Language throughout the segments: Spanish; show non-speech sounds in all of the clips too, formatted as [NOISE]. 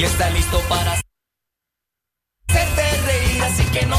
y está listo para hacerte reír, así que no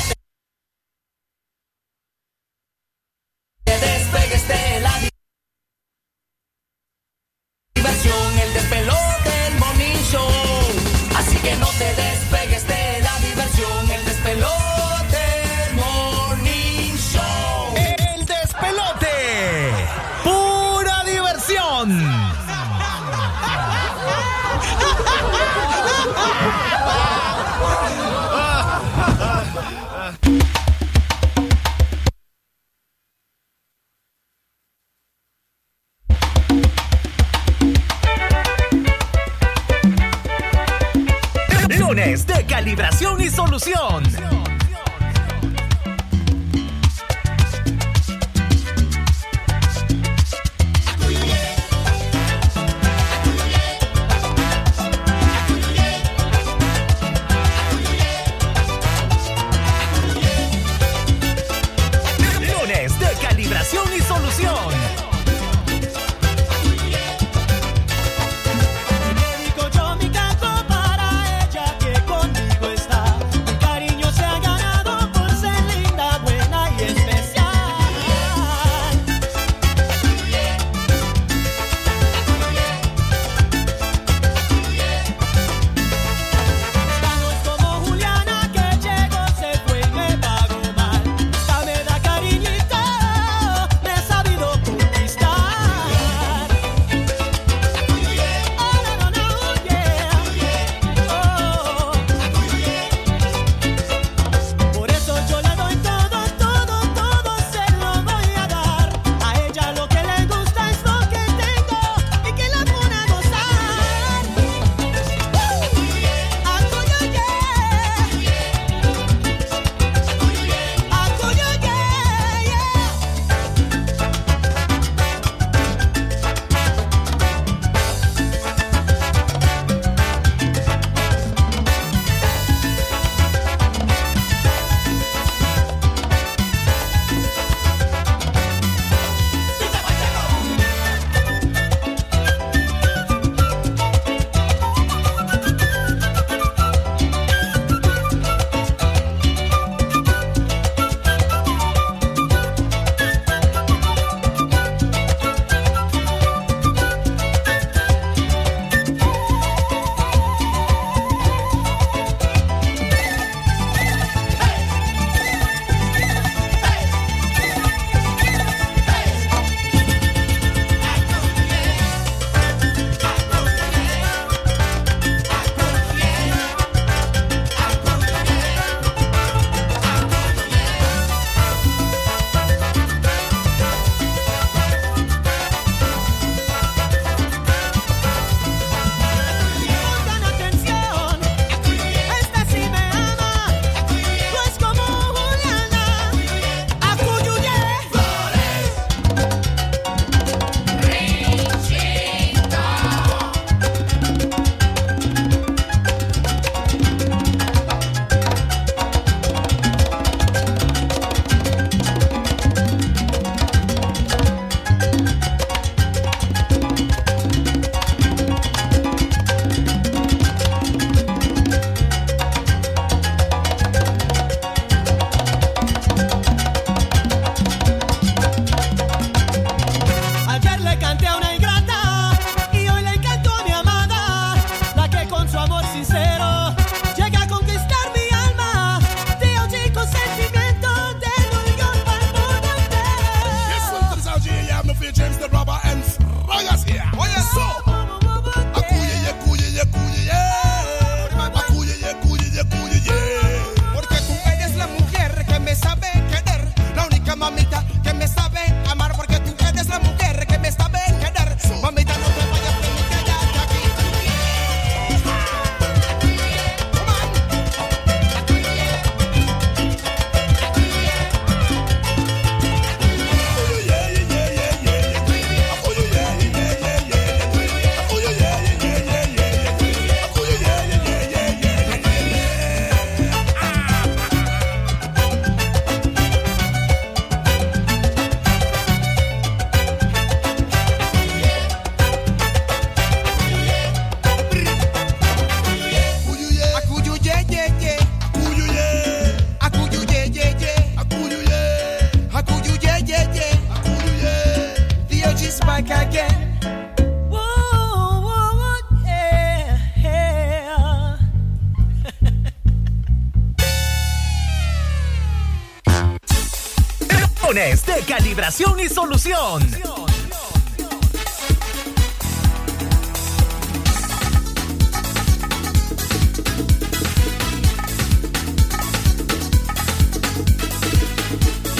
calibración y solución.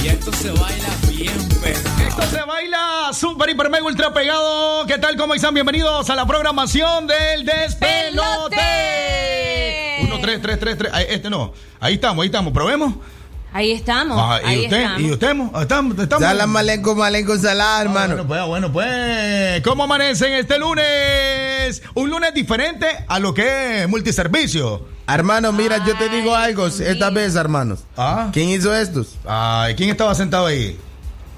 Y esto se baila bien pegado. Esto se baila super, hiper, mega, ultra pegado. ¿Qué tal? ¿Cómo están? Bienvenidos a la programación del Despelote. Uno, tres, tres, tres, tres. Ahí, Este no. Ahí estamos, ahí estamos. ¿Probemos? Ahí estamos. Ah, ¿Y ahí usted? estamos. ¿Y usted? ¿Estamos? ¿Estamos? Salam aleikum, aleikum salam, Ah, hermano. Bueno, pues, bueno, pues. ¿Cómo amanecen este lunes? Un lunes diferente a lo que es multiservicio. Hermano, mira, yo te digo algo esta vez, hermanos. Ah. ¿Quién hizo estos? Ay, ¿quién estaba sentado ahí?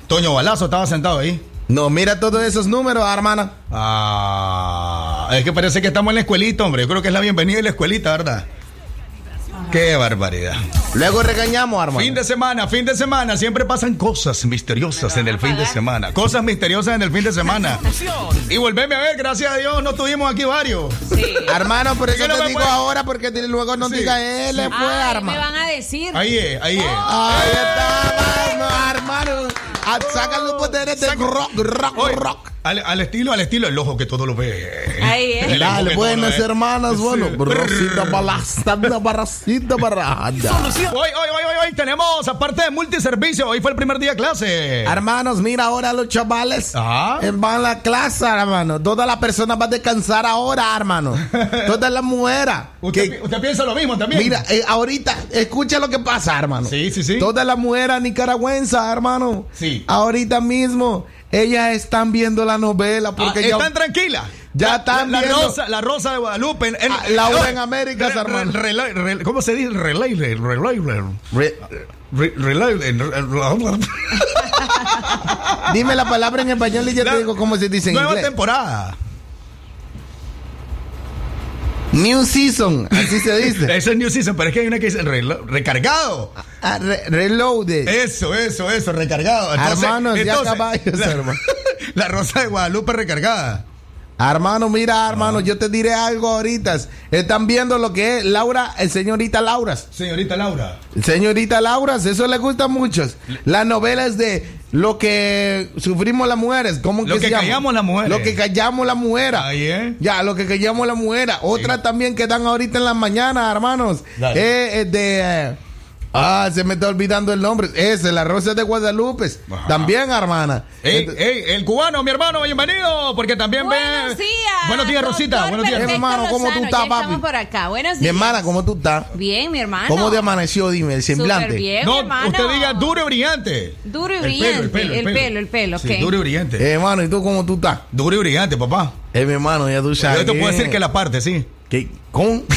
Toño Balazo estaba sentado ahí. No, mira todos esos números, hermana. Ah, es que parece que estamos en la escuelita, hombre. Yo creo que es la bienvenida de la escuelita, ¿verdad? Qué barbaridad. Luego regañamos, hermano. Fin de semana, fin de semana. Siempre pasan cosas misteriosas en el fin de semana. Cosas misteriosas en el fin de semana. Y volveme a ver, gracias a Dios, no tuvimos aquí varios. Sí. Hermano, por eso ¿Qué no te me digo puede- ahora, porque luego no Sí. diga él, le fue, Ay, me hermano. van a decir. Ahí es, ahí es. Ahí está, hermano, hermano. Ah, Saca los poderes de rock, rock, Oye, rock. Al, al estilo, al estilo, el ojo que todo lo ve. Ahí es. Dale, buenas todo hermanas, bueno. Sí. Brosita balasta, barracita barrada. Solución. Hoy, hoy, hoy, hoy, hoy tenemos, aparte de multiservicio, hoy fue el primer día de clase. Hermanos, mira ahora los chavales Ajá. eh, van a la clase, hermano. Todas las personas van a descansar ahora, hermano. [LAUGHS] Todas las mujeres. ¿Usted, que- usted piensa lo mismo también? mira, eh, ahorita, escucha lo que pasa, hermano. Sí, sí, sí. Todas las mujeres nicaragüenses, hermano. Sí. Ahorita mismo, ellas están viendo la novela Ah, porque ya. están tranquilas. ya La- están la, la viendo- rosa, la rosa de Guadalupe. en- en- Ah, Laura oh, en Américas, re- ¿Cómo se dice? Relay, relay, relay, [LAUGHS] dime la palabra en español y yo te digo cómo se dice en Nueva inglés. temporada. New season, así se dice. [LAUGHS] Ese es New Season, pero es que hay una que dice recargado. Ah, re- reloaded. Eso, eso, eso, recargado. Hermanos, ya caballos, la, hermano. [LAUGHS] la rosa de Guadalupe recargada. Hermano, mira, hermano, yo te diré algo ahorita. Están viendo lo que es Laura, el señorita Lauras. Señorita Laura. Señorita Lauras, eso le gusta a muchos. Las novelas de lo que sufrimos las mujeres. ¿Cómo Lo se que llama? callamos las mujeres. Lo que callamos las mujeres. Ahí es. Ya, lo que callamos las mujeres. Otra también que dan ahorita en las mañanas, hermanos. Eh, eh, de. eh, ah, se me está olvidando el nombre. Ese, la Rosa de Guadalupe. Ajá. También, hermana. Ey, Ent- ey, el cubano, mi hermano, bienvenido, porque también Buenos ve. días. Buenos días, Rosita. Buenos días. Perfecto Mi hermano, ¿cómo tú Lozano, estás, ya estamos papi? por acá. Buenos días. Mi hermana, ¿cómo tú estás? Bien, mi hermano. ¿Cómo te amaneció? Dime, el semblante. Súper bien, mi No, hermano. usted diga duro y brillante. Duro y El brillante. pelo, el pelo, El pelo, el pelo, Sí, duro y brillante. Eh, hermano, ¿y tú cómo tú estás? Duro y brillante, papá. Eh, mi hermano, ya tú sabes. Yo te puedo que- decir que la parte, sí. ¿Qué? ¿Cómo? [LAUGHS]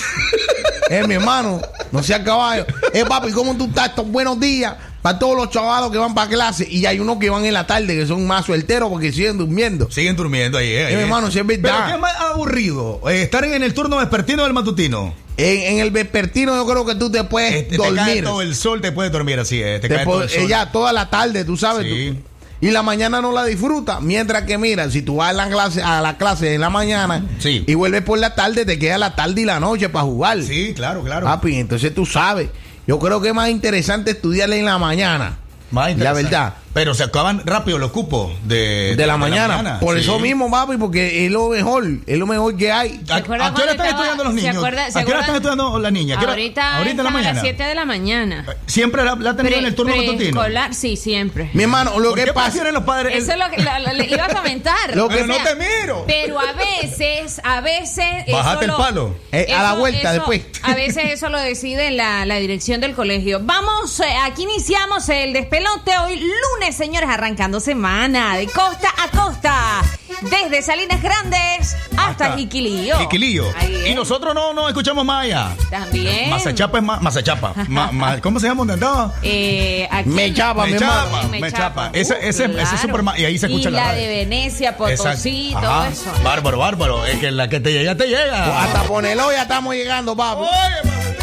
eh, mi hermano, no sea caballo. Eh, papi, ¿cómo tú estás? Estos buenos días para todos los chavalos que van para clase. Y hay unos que van en la tarde que son más suelteros porque siguen durmiendo. Siguen durmiendo ahí, eh. ahí, mi eh. hermano, si es verdad. Pero ¿qué es más aburrido? Eh, ¿Estar en el turno vespertino del matutino? En, en el vespertino yo creo que tú te puedes Este, te cae dormir. todo el sol, te puedes dormir así, eh. Te Te cae po- todo el sol. ella toda la tarde, tú sabes. Sí. tú- y la mañana no la disfruta. Mientras que, mira, si tú vas a la clase, a la clase en la mañana Sí. y vuelves por la tarde, te queda la tarde y la noche para jugar. Sí, claro, claro. Papi, entonces tú sabes. Yo creo que es más interesante estudiarle en la mañana. Más La interesante. verdad. Pero se acaban rápido los cupos de, De, la, mañana. Por sí. eso mismo, papi, porque es lo mejor. Es lo mejor que hay. ¿A, qué hora están estaba- estudiando los se niños? acuerda- ¿A qué hora están estudiando las niñas? ¿A qué hora- Ahorita, ahorita en la están a mañana. las 7 de la mañana. Siempre la, la tenido en el turno matutino. preescolar, sí, siempre. Mi hermano, lo ¿Por que qué pasa. los padres? Eso es lo que la- le iba a comentar. Lo Pero que no O sea, te miro. Pero a veces, a veces. Bájate eso el palo. Eh, a la vuelta después. A veces eso lo decide la, la dirección del colegio. Vamos, eh, aquí iniciamos el despelote hoy lunes, señores, arrancando semana de costa a costa. Desde Salinas Grandes hasta, Jiquilillo. Jiquilillo. Y nosotros no nos escuchamos más allá. También. Mazachapa es más. Mazachapa. [LAUGHS] Ma- ma- ¿Cómo se llama donde andaba? Eh, aquí- Me chapa, Me chapa. Me chapa. Ese- Uh, ese- ese es claro. súper ma- y ahí se escucha y la de Venecia, Potosí, Exacto. todo Ajá. eso. Bárbaro, bárbaro. Es que la que te llega, te llega. Hasta ponerlo ya estamos llegando, papi. Oye,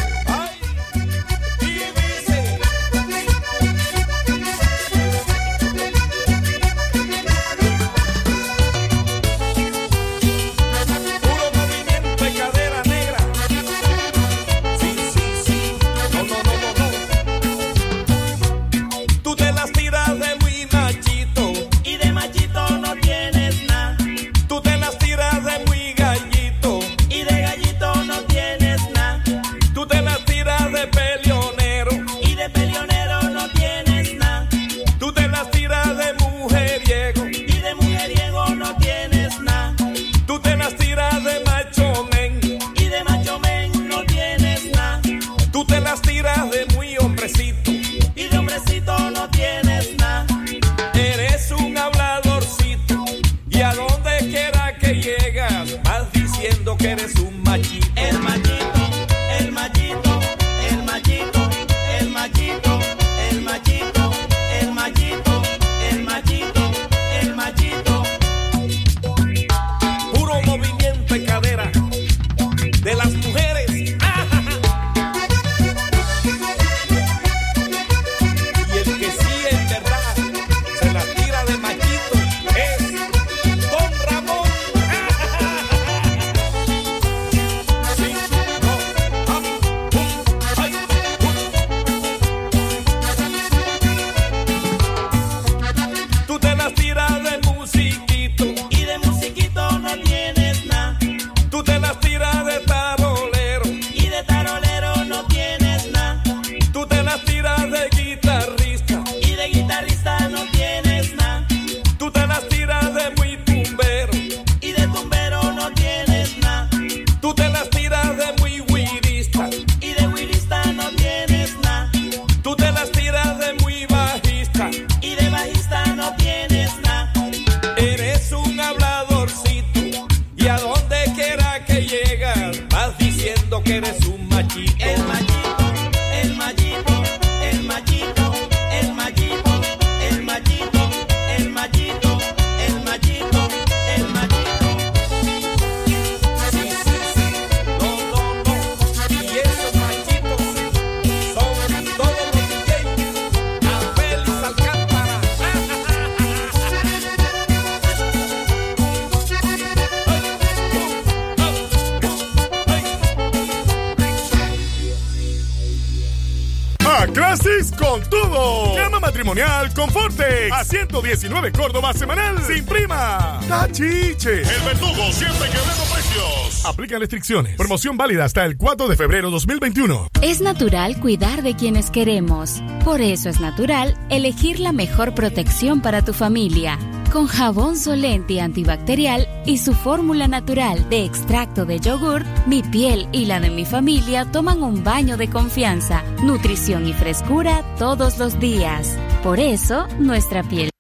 119 Córdoba semanal. Sin prima. Tachiche. El verdugo siempre quebrando precios. Aplican restricciones. Promoción válida hasta el 4 de febrero 2021. Es natural cuidar de quienes queremos. Por eso es natural elegir la mejor protección para tu familia. Con jabón Solenti antibacterial y su fórmula natural de extracto de yogur, mi piel y la de mi familia toman un baño de confianza, nutrición y frescura todos los días. Por eso, nuestra piel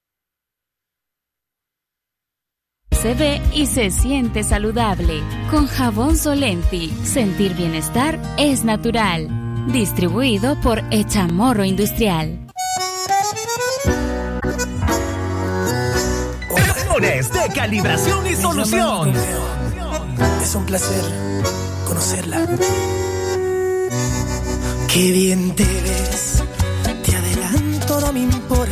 y se siente saludable. Con jabón Solenti, sentir bienestar es natural. Distribuido por Echamorro Industrial. Lunes de calibración y solución. Es un placer conocerla. Qué bien te ves. Te adelanto, no me importa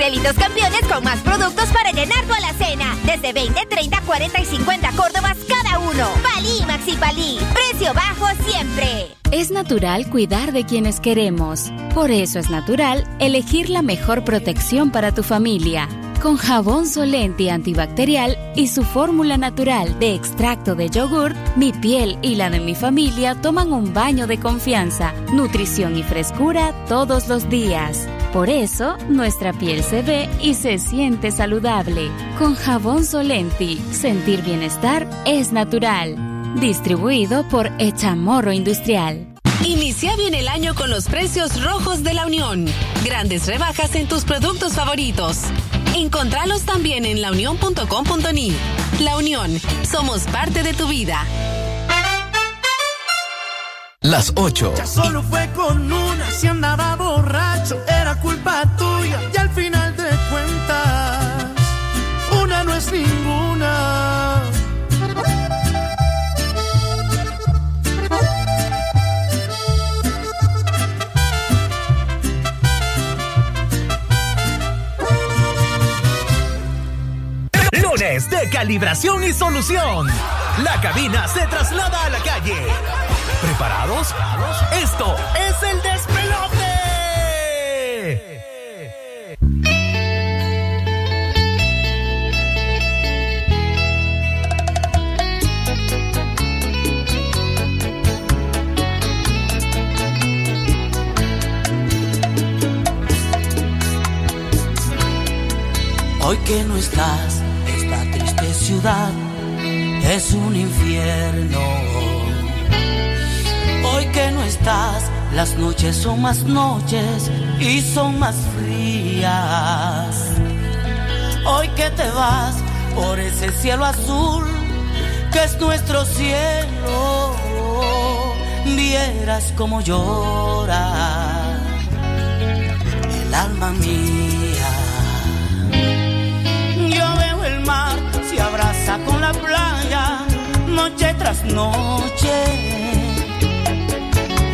Realitos campeones con más productos para llenar tu alacena. Desde 20, 30, 40 y 50 córdobas cada uno. Palí Maxi Palí. Precio bajo siempre. Es natural cuidar de quienes queremos. Por eso es natural elegir la mejor protección para tu familia. Con jabón Solenti antibacterial y su fórmula natural de extracto de yogur, mi piel y la de mi familia toman un baño de confianza, nutrición y frescura todos los días. Por eso, nuestra piel se ve y se siente saludable. Con jabón Solenti, sentir bienestar es natural. Distribuido por Echamorro Industrial. Inicia bien el año con los precios rojos de la Unión. Grandes rebajas en tus productos favoritos. Encontralos también en launión.com.ni. La Unión, somos parte de tu vida. Las 8. Ya solo fue con una, si andaba borracho, era culpa tuya. Y al final de cuentas, una no es ninguna. Lunes de calibración y solución. La cabina se traslada a la calle. ¿Preparados? Esto es el despelote. Hoy que no estás, esta triste ciudad es un infierno. Las noches son más noches y son más frías. Hoy que te vas por ese cielo azul que es nuestro cielo, vieras como llora el alma mía. Yo veo el mar, se abraza con la playa, noche tras noche.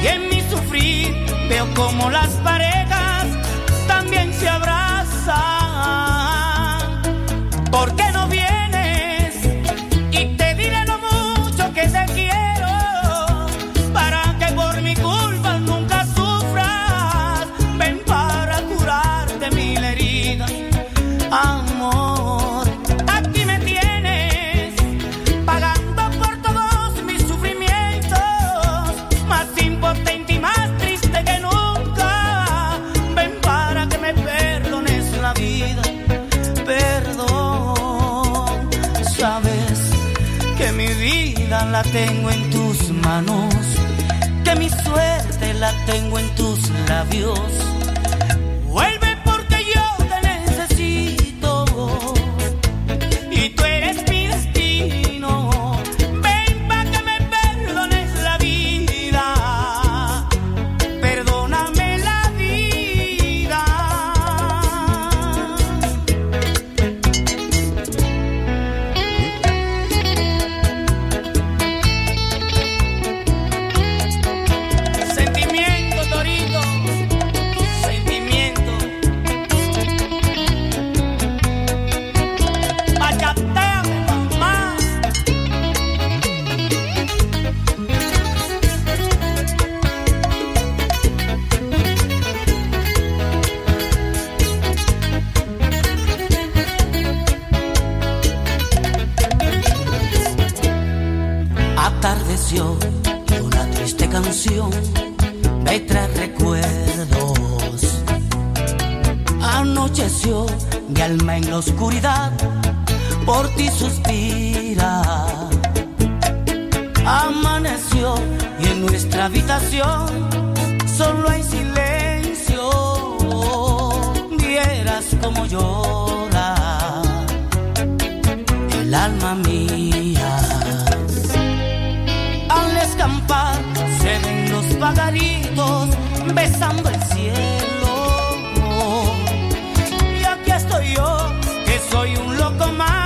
Y en mi sufrir veo como las parejas también se abrazan. ¿Por qué tengo en tus manos, que mi suerte la tengo en tus labios. Y una triste canción me trae recuerdos. Anocheció mi alma en la oscuridad, por ti suspira. Amaneció y en nuestra habitación solo hay silencio. Vieras como llora el alma mía. Se ven los pagaritos besando el cielo. Y aquí estoy yo, que soy un loco más.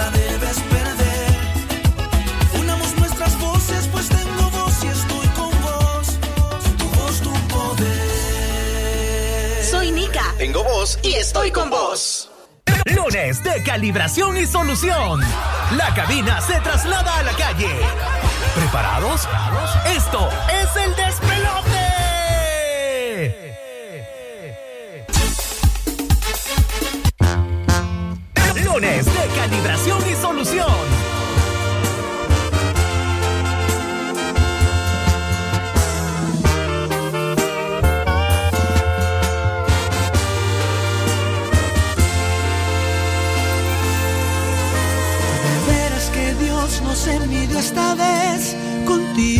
la debes perder. Unamos nuestras voces, pues tengo voz y estoy con vos. Tu voz, tu poder. Soy Nika. Tengo voz y estoy con vos. Lunes de calibración y solución. La cabina se traslada a la calle. ¿Preparados? Esto es el despelote. Lunes de calibración y solución. De veras que Dios nos envidió esta vez. Contigo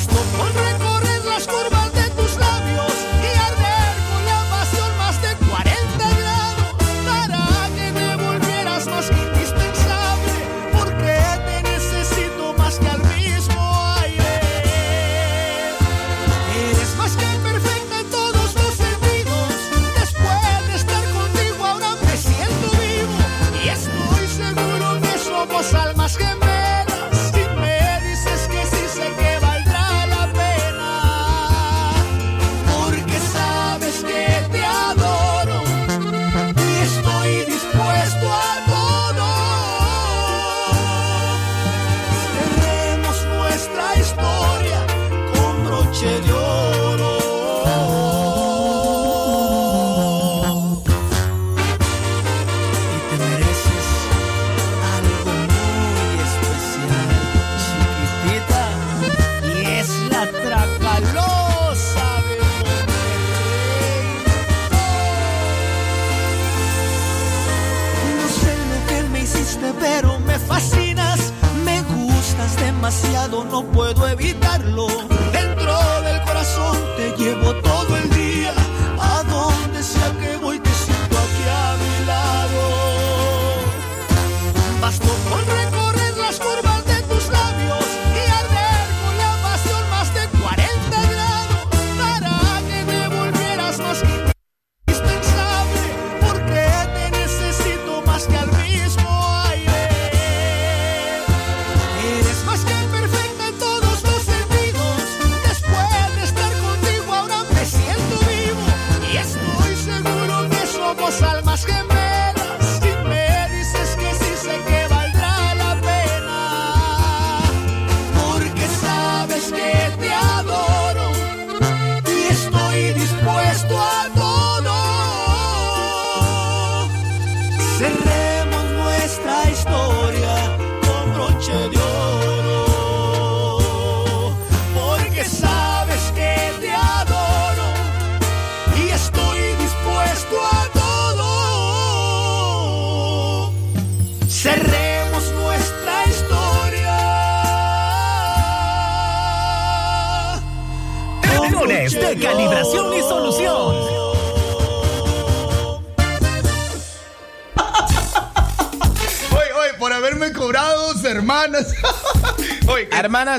Восток, он родной.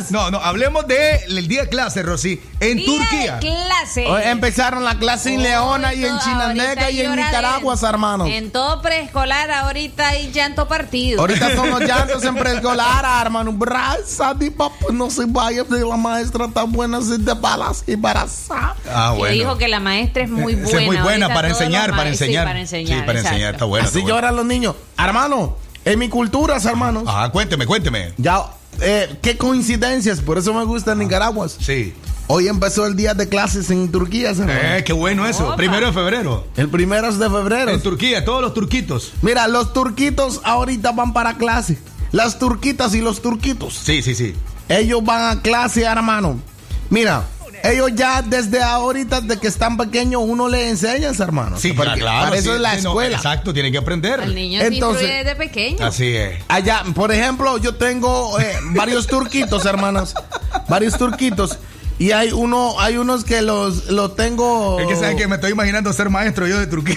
No, no, hablemos del día de clase, Rosy. En Día Turquía. de clase. Hoy empezaron la clase en Leona y en ahorita y en de- Nicaragua, hermanos. En todo preescolar ahorita hay llanto partido. Ahorita son los [LAUGHS] llantos en preescolar, hermano. Braza, di papá, no se vaya de la maestra tan buena, se te balas y barazá. Ah, que dijo que la maestra es muy Esa buena. es muy buena para enseñar, para sí, enseñar. para enseñar. Sí, para exacto. enseñar, está bueno. Así está bueno. lloran los niños. Hermano, en mi cultura, hermanos. Ajá, cuénteme, cuénteme. Ya, eh, qué coincidencias, por eso me gusta Nicaragua. Sí. Hoy empezó el día de clases en Turquía. Eh, qué bueno eso. Opa. Primero de febrero. El primero es de febrero. En Turquía, todos los turquitos. Mira, los turquitos ahorita van para clase. Las turquitas y los turquitos. Sí, sí, sí. Ellos van a clase, hermano. Mira, ellos ya desde ahorita, desde que están pequeños, uno les enseña, hermano. Sí, Porque claro. Para eso sí, es la sí, no, escuela. exacto, tienen que aprender. El niño se Entonces- instruye desde pequeño. Así es. Allá, por ejemplo, yo tengo eh, varios turquitos, hermanos. Varios turquitos. Y hay uno, hay unos que los, los tengo. Es que saben que me estoy imaginando ser maestro yo de Turquía.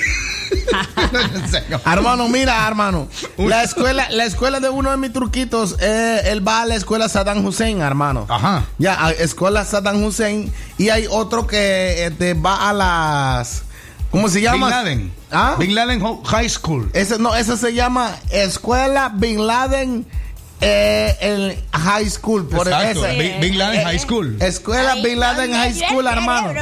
[LAUGHS] Hermano, mira, hermano. La escuela, la escuela de uno de mis turquitos, eh, él va a la escuela Saddam Hussein, hermano. Ajá. Ya, a escuela Saddam Hussein. Y hay otro que este, va a las. ¿Cómo se llama? Bin Laden. ¿Ah? Bin Laden High School. Ese, no, ese se llama Escuela Bin Laden eh, el High School. Por Exacto, ese- Bin, Bin Laden eh, High School. Escuela Bin Laden High School, hermano. ¡Oye,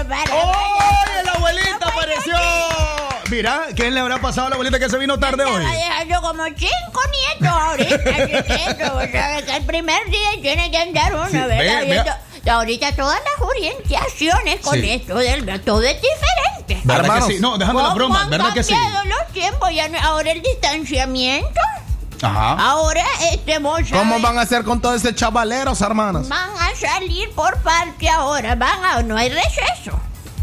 la abuelita apareció! Mira, ¿quién le habrá pasado a la abuelita que se vino tarde hoy? Yo como cinco nietos ahorita, chiquito. O sea, que el primer día tiene que andar uno, Sí, ¿verdad? ve- Y vea. esto- y ahorita todas las orientaciones con Sí. esto del todo es diferente. ¿Verdad Hermanos, que sí? No, dejando la ¿Cómo broma, han ¿verdad que sí? cambiado los tiempos? Ya no- ahora el distanciamiento. Ajá. Ahora este vos ¿Cómo van a hacer con todos estos chavaleros, hermanos? van a salir por parte ahora. Van a, no hay receso.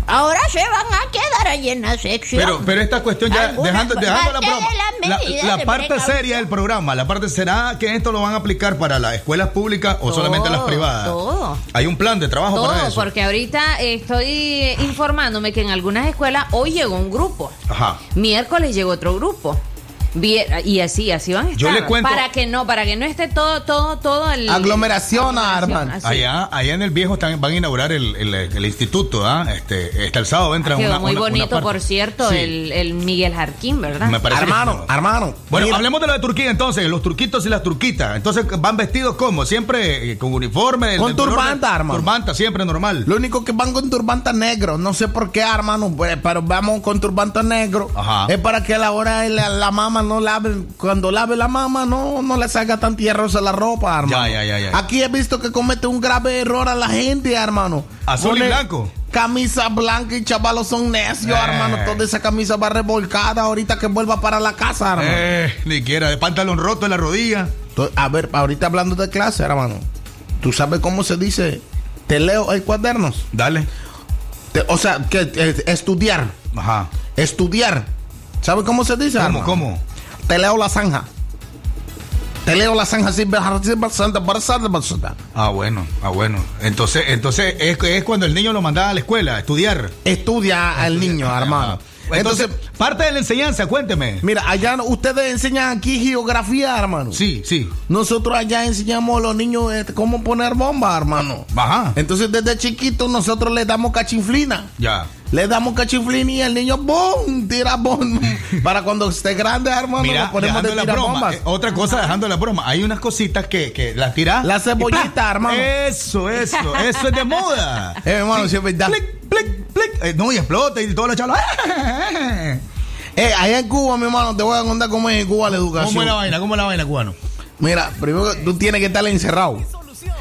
Ahora se van a quedar allí en la sección. Pero, pero esta cuestión ya, Algunas dejando, dejando la broma. La, parte seria del programa, la parte, ¿será que esto lo van a aplicar para las escuelas públicas o solamente las privadas? todo. Hay un plan de trabajo para eso. porque ahorita estoy informándome que en algunas escuelas hoy llegó un grupo, Ajá. miércoles llegó otro grupo. Y así, así van a estar. Yo le cuento- Para que no, para que no esté todo, todo, todo el. Aglomeración, así. Allá, allá en el viejo están- van a inaugurar el, el- el instituto, ¿ah? Este, este el sábado entra una, muy una- bonito, por cierto, Sí. el, el Miguel Jarquín, ¿verdad? Me parece que Hermano, sí. hermano. Bueno, mira, hablemos de lo de Turquía entonces, los turquitos y las turquitas. Entonces, ¿van vestidos como? Siempre eh, con uniforme. Con turbanta, hermano. Turbanta, siempre normal. Lo único que van con turbanta negro, no sé por qué, hermano, pues, pero vamos con turbanta negro. Ajá. Es para que a la hora de la, la mama no lave, cuando lave la mama no, no le salga tan tierrosa la ropa, hermano. Ya, ya, ya, ya. Aquí he visto que comete un grave error a la gente, hermano. Azul y blanco. Camisa blanca y chavalos son necios, Eh. hermano. Toda esa camisa va revolcada ahorita que vuelva para la casa, hermano. Eh, ni quiera, de pantalón roto en la rodilla. A ver, ahorita hablando de clase, hermano. ¿Tú sabes cómo se dice? Te leo el cuadernos. Dale. Te- o sea, que eh, estudiar. Ajá. Estudiar. ¿Sabes cómo se dice? ¿Cómo, hermano? cómo? Te leo la zanja. Te leo la Santa. Ah, bueno, ah, bueno. Entonces, entonces es, es cuando el niño lo mandaba a la escuela a estudiar. Estudia al niño, hermano. Entonces, parte de la enseñanza, cuénteme. Mira, allá ustedes enseñan aquí geografía, hermano. Sí, sí. Nosotros allá enseñamos a los niños eh, cómo poner bombas, hermano. Ajá. Entonces, desde chiquitos nosotros les damos cachinflina. Ya. Le damos cachinflina y el niño, ¡boom! Tira bomba. [LAUGHS] Para cuando esté grande, hermano, Mira, lo ponemos de la broma. eh, otra cosa, dejando la broma. Hay unas cositas que, que las tiras. La cebollita, hermano. Eso, eso, eso es de moda. [LAUGHS] Eh, hermano, sí es verdad. Plic, plic, plic. Eh, no, y explota y todos los chavos. Eh, allá en Cuba, mi hermano, te voy a contar cómo es en Cuba la educación. ¿Cómo es la vaina? ¿Cómo es la vaina, cubano? Mira, primero tú tienes que estar encerrado.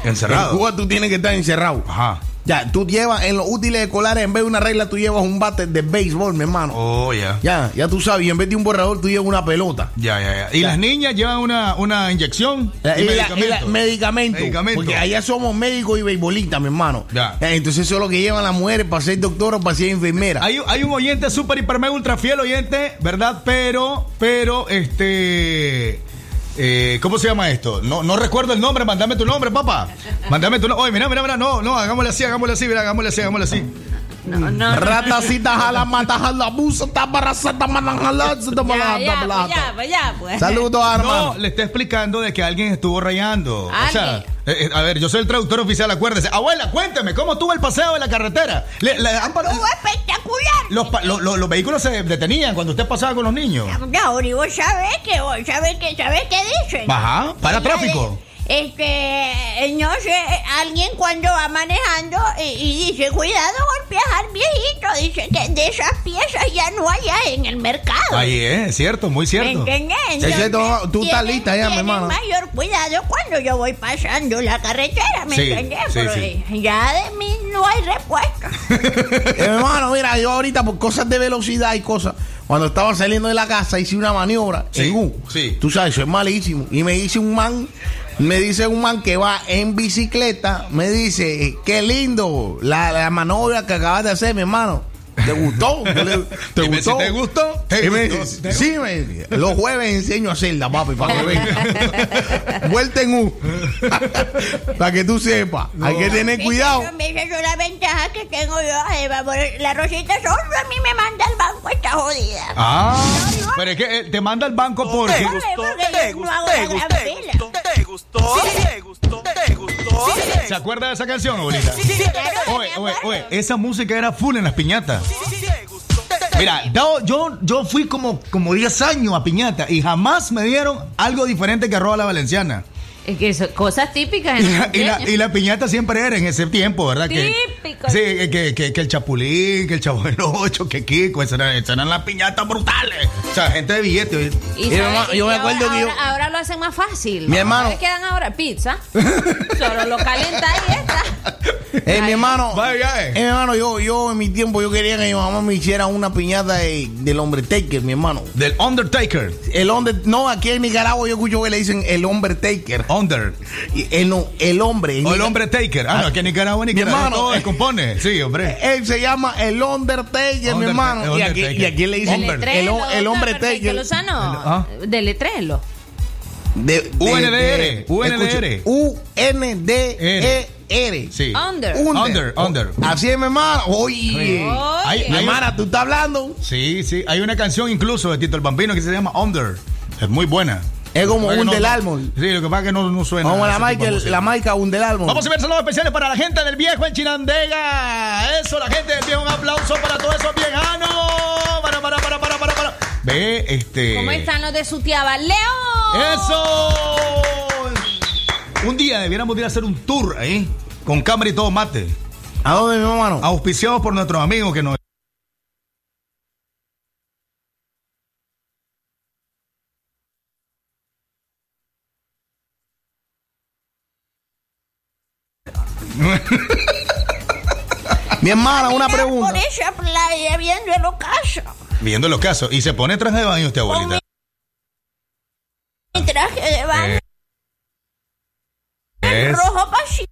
Encerrado. En Cuba tú tienes que estar encerrado. Ajá. Ya, tú llevas en los útiles escolares, en vez de una regla, tú llevas un bate de béisbol, mi hermano. Oh, ya. Ya, ya tú sabes, y en vez de un borrador, tú llevas una pelota. Ya, ya, ya. Y Ya. las niñas llevan una, una inyección Eh, y y la- y la- medicamento. medicamento. Medicamento. Porque allá somos médicos y beisbolistas, mi hermano. Ya. Eh, Entonces eso es lo que llevan las mujeres para ser doctora o para ser enfermera. Hay, hay un oyente súper, hiper, mega, ultra fiel oyente, ¿verdad? Pero, pero, este... eh, ¿Cómo se llama esto? No, no recuerdo el nombre, mándame tu nombre, papá. Mándame tu nombre. Oye, mira, mira, mira, no, no, hagámosle así, hagámosle así, mira, hagámosle así, hagámosle así. No, no. Ratacita jala mata jala busa tabarasata manajala Ya, ya, pues, ya, pues, ya, pues. Saludos, hermano. No, le está explicando de que alguien estuvo rayando. O sea, eh, eh, a ver, yo soy el traductor oficial, acuérdese. Abuela, cuénteme, ¿cómo tuvo el paseo en la carretera? Le- le han parado- Estuvo espectacular. los, pa- lo- lo- los vehículos se detenían cuando usted pasaba con los niños. No, y vos sabés que, vos sabés que, sabés qué dicen. Ajá, para tráfico. Este, eh, no sé, alguien cuando va manejando y, y dice, cuidado golpeas al viejito, dice que de esas piezas ya no hay en el mercado. Ahí es, cierto, muy ¿Me cierto. cierto, tú estás lista ya, mi hermano. mayor cuidado cuando yo voy pasando la carretera, ¿me Sí, entiendes? sí, Porque ya de mí no hay respuesta. [LAUGHS] Hermano, mira, yo ahorita por cosas de velocidad y cosas, cuando estaba saliendo de la casa hice una maniobra Sí, en U. sí. Tú sabes, eso es malísimo. Y me dice un man, me dice un man que va en bicicleta, me dice, eh, qué lindo la, la maniobra que acabas de hacer, mi hermano. ¿Te gustó? Yo le- ¿Te Dime gustó? si te gustó, te Y me gustó, dice, te sí, me los jueves enseño a hacerla, papi, para que venga. Vuelta en U. para que tú sepas. Hay que tener cuidado. Esa es la ventaja que tengo yo, La Rosita solo a mí me manda al banco esta jodida. Ah, pero es que eh, te manda al banco porque. Yo no hago la gran fila. ¿Te gustó? ¿Te gustó? ¿Te gustó? ¿Se acuerda de esa canción, abuelita? Claro, Oye, me oye, acuerdo. oye, esa música era full en las piñatas. Mira, yo, yo, fui como, como 10 años a piñata y jamás me dieron algo diferente que arroba la valenciana. Es que son cosas típicas Y la, el y, la, cumpleaños. y la piñata siempre era en ese tiempo, ¿verdad? Que, Típico. sí, que, que, que el chapulín, que el chavo del ocho, que Kiko, esas eran, esas eran las piñatas brutales. O sea, gente de billete. Y y yo me ahora- acuerdo que yo- ahora, ahora lo hacen más fácil. Mi hermano- ¿Qué quedan ahora? Pizza. [LAUGHS] Solo lo calienta y está. Eh, mi hermano, Vaya, eh, eh. mi hermano, yo, yo en mi tiempo yo quería que mi mamá me hiciera una piñata de- del hombre taker, mi hermano. Del Undertaker. El hombre, no, aquí en Nicaragua yo escucho que le dicen el hombre Under. Y el, el hombre. O el hombre Taker. Ah, no, aquí en Nicaragua, Mi Nicaragua hermano, todo eh. descompone. Sí, hombre. Él se llama el Undertaker, mi Under- hermano. Y aquí, y aquí le dicen el, el hombre taker. Lozano, Ah. deletrelo. De, de- UNDR, de- UNDR. escucha, U-N-D-E-R. Sí. Under. Under, under. Así es, mi hermano. Oye. Oye. Hay- Mi hay- hermana, ¿tú estás hablando? Sí, sí. Hay una canción incluso de Tito el Bambino que se llama Under. Es muy buena. Es como un no- del árbol. Sí, lo que pasa es que no, no suena. Como la música. la Maica un del álbum. Vamos a ver saludos especiales para la gente del viejo en Chinandega. Eso, la gente del viejo. Un aplauso para todos esos viejanos. Para, para, para, para, para, para. Ve, este. ¿Cómo están los de Sutiaba? ¡Leo! ¡Eso! Un día debiéramos ir a hacer un tour ahí. Con cámara y todo mate. ¿A dónde, mi hermano? Auspiciados por nuestros amigos que nos. Mi hermana, una Por pregunta. esa playa viendo el ocaso. Viendo los casos. Y se pone traje de baño usted, abuelita. Mi traje de baño Es- rojo pasillo.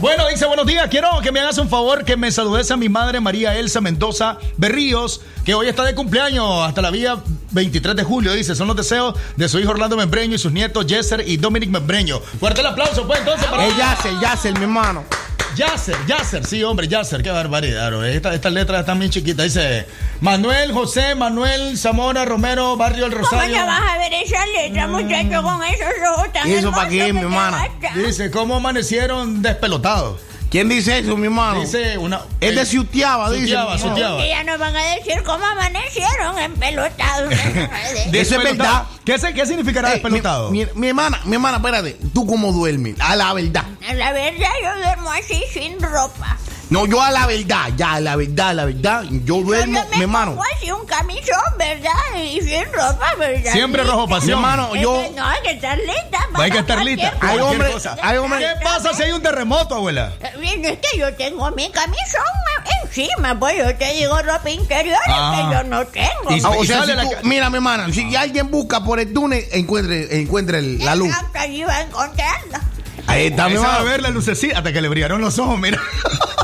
Bueno, dice, buenos días, quiero que me hagas un favor, que me saludes a mi madre María Elsa Mendoza Berríos, que hoy está de cumpleaños hasta la vía 23 de julio, dice, son los deseos de su hijo Orlando Membreño y sus nietos Jesser y Dominic Membreño. Fuerte el aplauso, pues, entonces, para... Mi hermano. Yasser, Yasser, sí, hombre, Yasser, qué barbaridad. bro. Esta- Estas letras están bien chiquitas. Dice Manuel José, Manuel Zamora Romero, Barrio El ¿Cómo Rosario. no vas a ver esa letra, muchacho, con esos ojos tan ¿Y eso para qué, mi hermana? Dice, ¿cómo amanecieron despelotados? ¿Quién dice eso, mi hermano? Dice una. Es de Ciutiaba, dice. Ciutiaba. Que ya nos van a decir cómo amanecieron empelotados. [LAUGHS] Eso es verdad. ¿Qué, se- qué significará Eh, despelotado? Mi, mi- mi hermana, mi hermana, espérate. ¿Tú cómo duermes? A la verdad. La verdad, yo duermo así sin ropa. No, yo a la verdad, ya, a la verdad, a la verdad. Yo duermo, Yo me mi hermano. así un camisón, ¿verdad? Y sin ropa, ¿verdad? Siempre rojo pasión. Mi hermano, Es yo- que No, hay que estar lista. Hay para que estar lista. Hay cosa. hay hombres- ¿Qué pasa si hay un terremoto, abuela? Eh, es que yo tengo mi camisón encima, pues yo te digo ropa interior Ah. que yo no tengo. Y- Ah, o sea, sale si la tú- ca- mira, mi hermana, si alguien busca por el túnel, encuentre, encuentre el- la luz. Exacto, allí va a encontrarla. Ahí está, mi a ver la lucecita hasta que le brillaron los ojos, mira. [LAUGHS]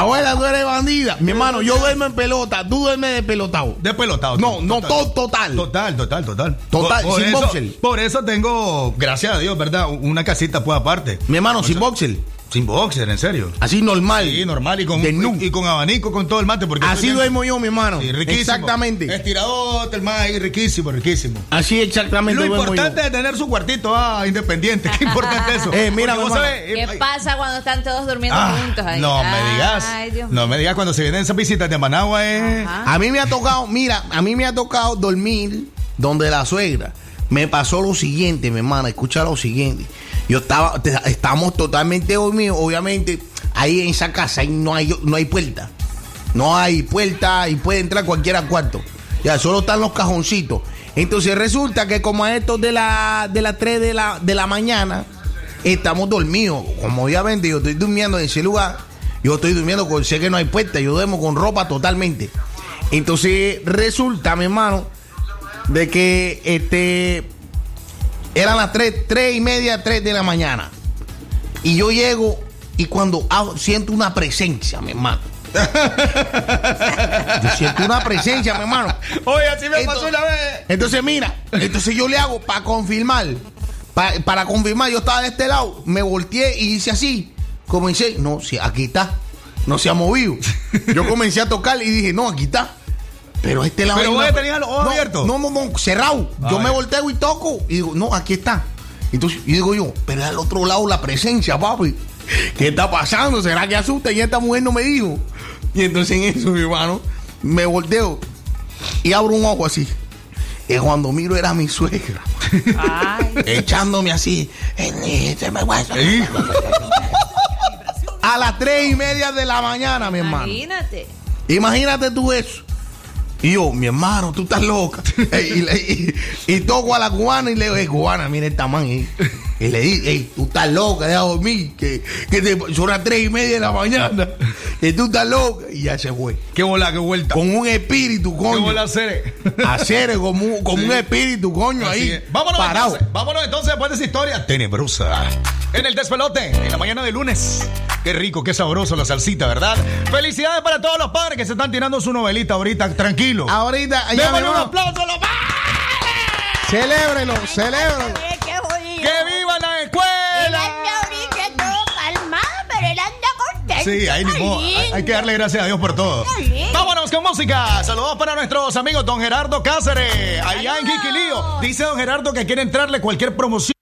Abuela, tú eres bandida. Mi hermano, yo duermo en pelota. Tú duermes de pelotado. Despelotado. No, no, todo total. Total, total, total. Total, sin eso, boxer. Por eso tengo, gracias a Dios, ¿verdad? Una casita pues aparte. Mi hermano, sin boxer. Sin boxer, en serio. Así normal. Sí, normal y con, y, y con abanico, con todo el mate. Porque Así bien- duermo yo, mi hermano. Sí, riquísimo. Exactamente. Estiradote, el más ahí, riquísimo, riquísimo. Así exactamente Lo duermo importante es tener su cuartito ah, independiente. [LAUGHS] Qué importante eso. [LAUGHS] Eh, mira, vos sabés, eh, ¿Qué pasa cuando están todos durmiendo ah, juntos ahí? no me digas. Ay, Dios no me digas cuando se vienen esas visitas de Managua. Eh. A mí me ha tocado, mira, a mí me ha tocado dormir donde la suegra. Me pasó lo siguiente, mi hermana, escucha lo siguiente. Yo estaba, estamos totalmente dormidos, obviamente, ahí en esa casa ahí no hay, no hay puerta. No hay puerta y puede entrar cualquiera al cuarto. Ya, solo están los cajoncitos. Entonces resulta que como a estos de la, de las 3 de la, de la mañana, estamos dormidos. Como obviamente yo estoy durmiendo en ese lugar, yo estoy durmiendo con, sé que no hay puerta, yo duermo con ropa totalmente. Entonces resulta, mi hermano, de que este eran las 3, tres y media, 3 de la mañana. Y yo llego y cuando hago- siento una presencia, mi hermano. [LAUGHS] Yo siento una presencia, mi hermano. Oye, así me pasó una vez. Entonces, mira, entonces yo le hago para confirmar. pa- para confirmar, yo estaba de este lado, me volteé y hice así. Comencé, no, si aquí está. No se ha movido. Yo comencé a tocar y dije, no, aquí está. Pero a este lado. Pero tenías los ojos no, abiertos. No, no, no, cerrado. Yo me volteo y toco. Y digo, no, aquí está. Entonces, y digo yo, pero al otro lado la presencia, papi. ¿Qué está pasando? ¿Será que asusta? Y esta mujer no me dijo. Y entonces en eso, mi hermano, me volteo y abro un ojo así. Y cuando miro era mi suegra. [LAUGHS] Echándome así. A las tres y media de la mañana, mi hermano. Imagínate. Imagínate tú eso. Y yo, mi hermano, tú estás loca. [LAUGHS] Y, le- y- y toco a la cubana y le digo, hey, cubana, mira esta man. eh". Y le digo, hey, tú estás loca, deja dormir. Que, que te- son las tres y media de la mañana. Que tú estás loca. Y ya se fue. Qué bola, qué vuelta. Con un espíritu, Qué coño. bola hacer. Hacer como, como un espíritu, coño, Así ahí. es. Vámonos parado. entonces, vámonos entonces después de esa historia tenebrosa. En el despelote, en la mañana de lunes. Qué rico, qué sabroso la salsita, ¿verdad? Felicidades para todos los padres que se están tirando su novelita ahorita, tranquilo. Ahorita, ya, mi Démosle un aplauso a los padres. Celébrelo, celébrelo. Mire qué jodido. ¡Que viva la Él escuela! anda ahorita todo calmado, pero él anda contento. Sí, ahí modo. Hay que darle gracias a Dios por todo. Vámonos con música. Saludos para nuestros amigos Don Gerardo Cáceres, allá en Jiquilío. Dice Don Gerardo que quiere entrarle cualquier promoción.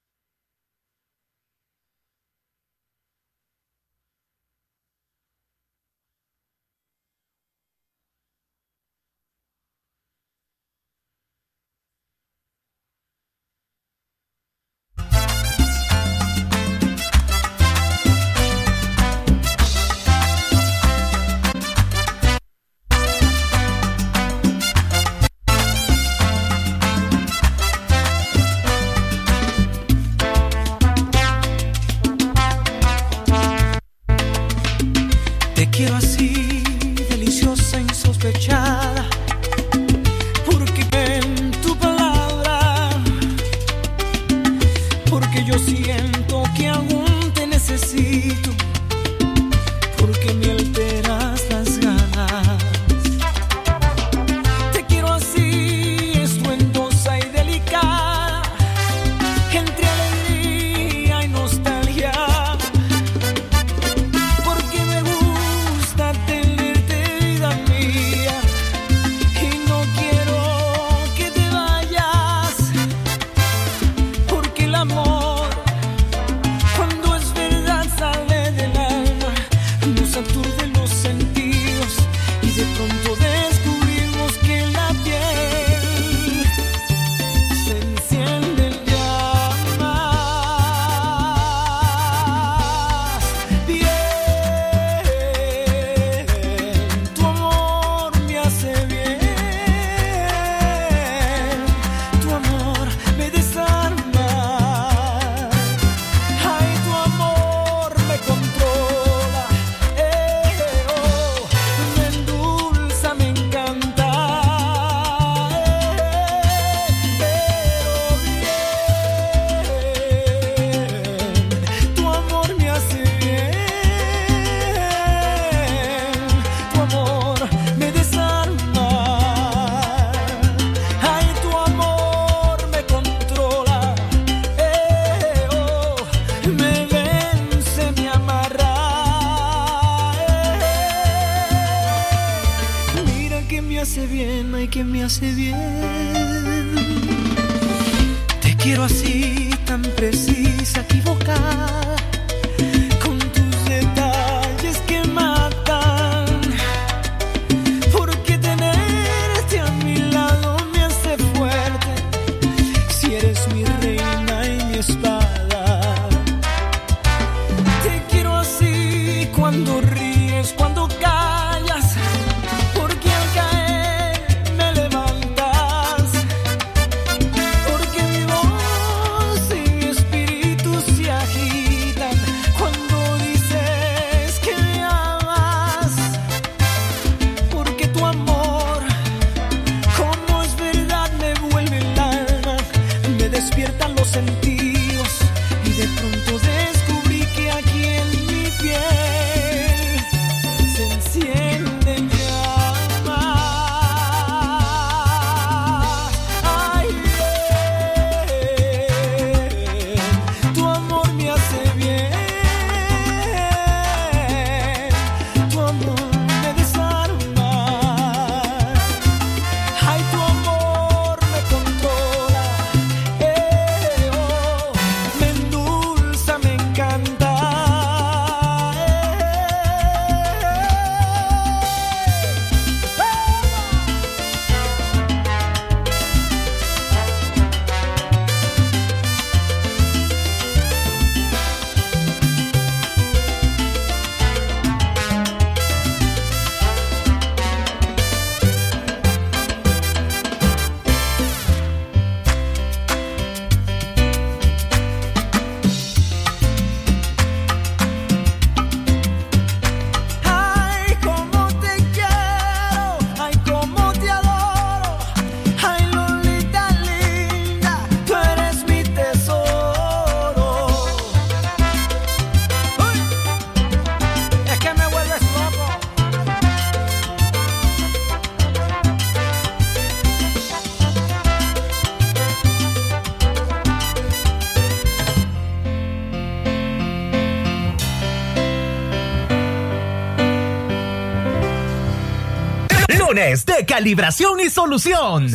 calibración y solución.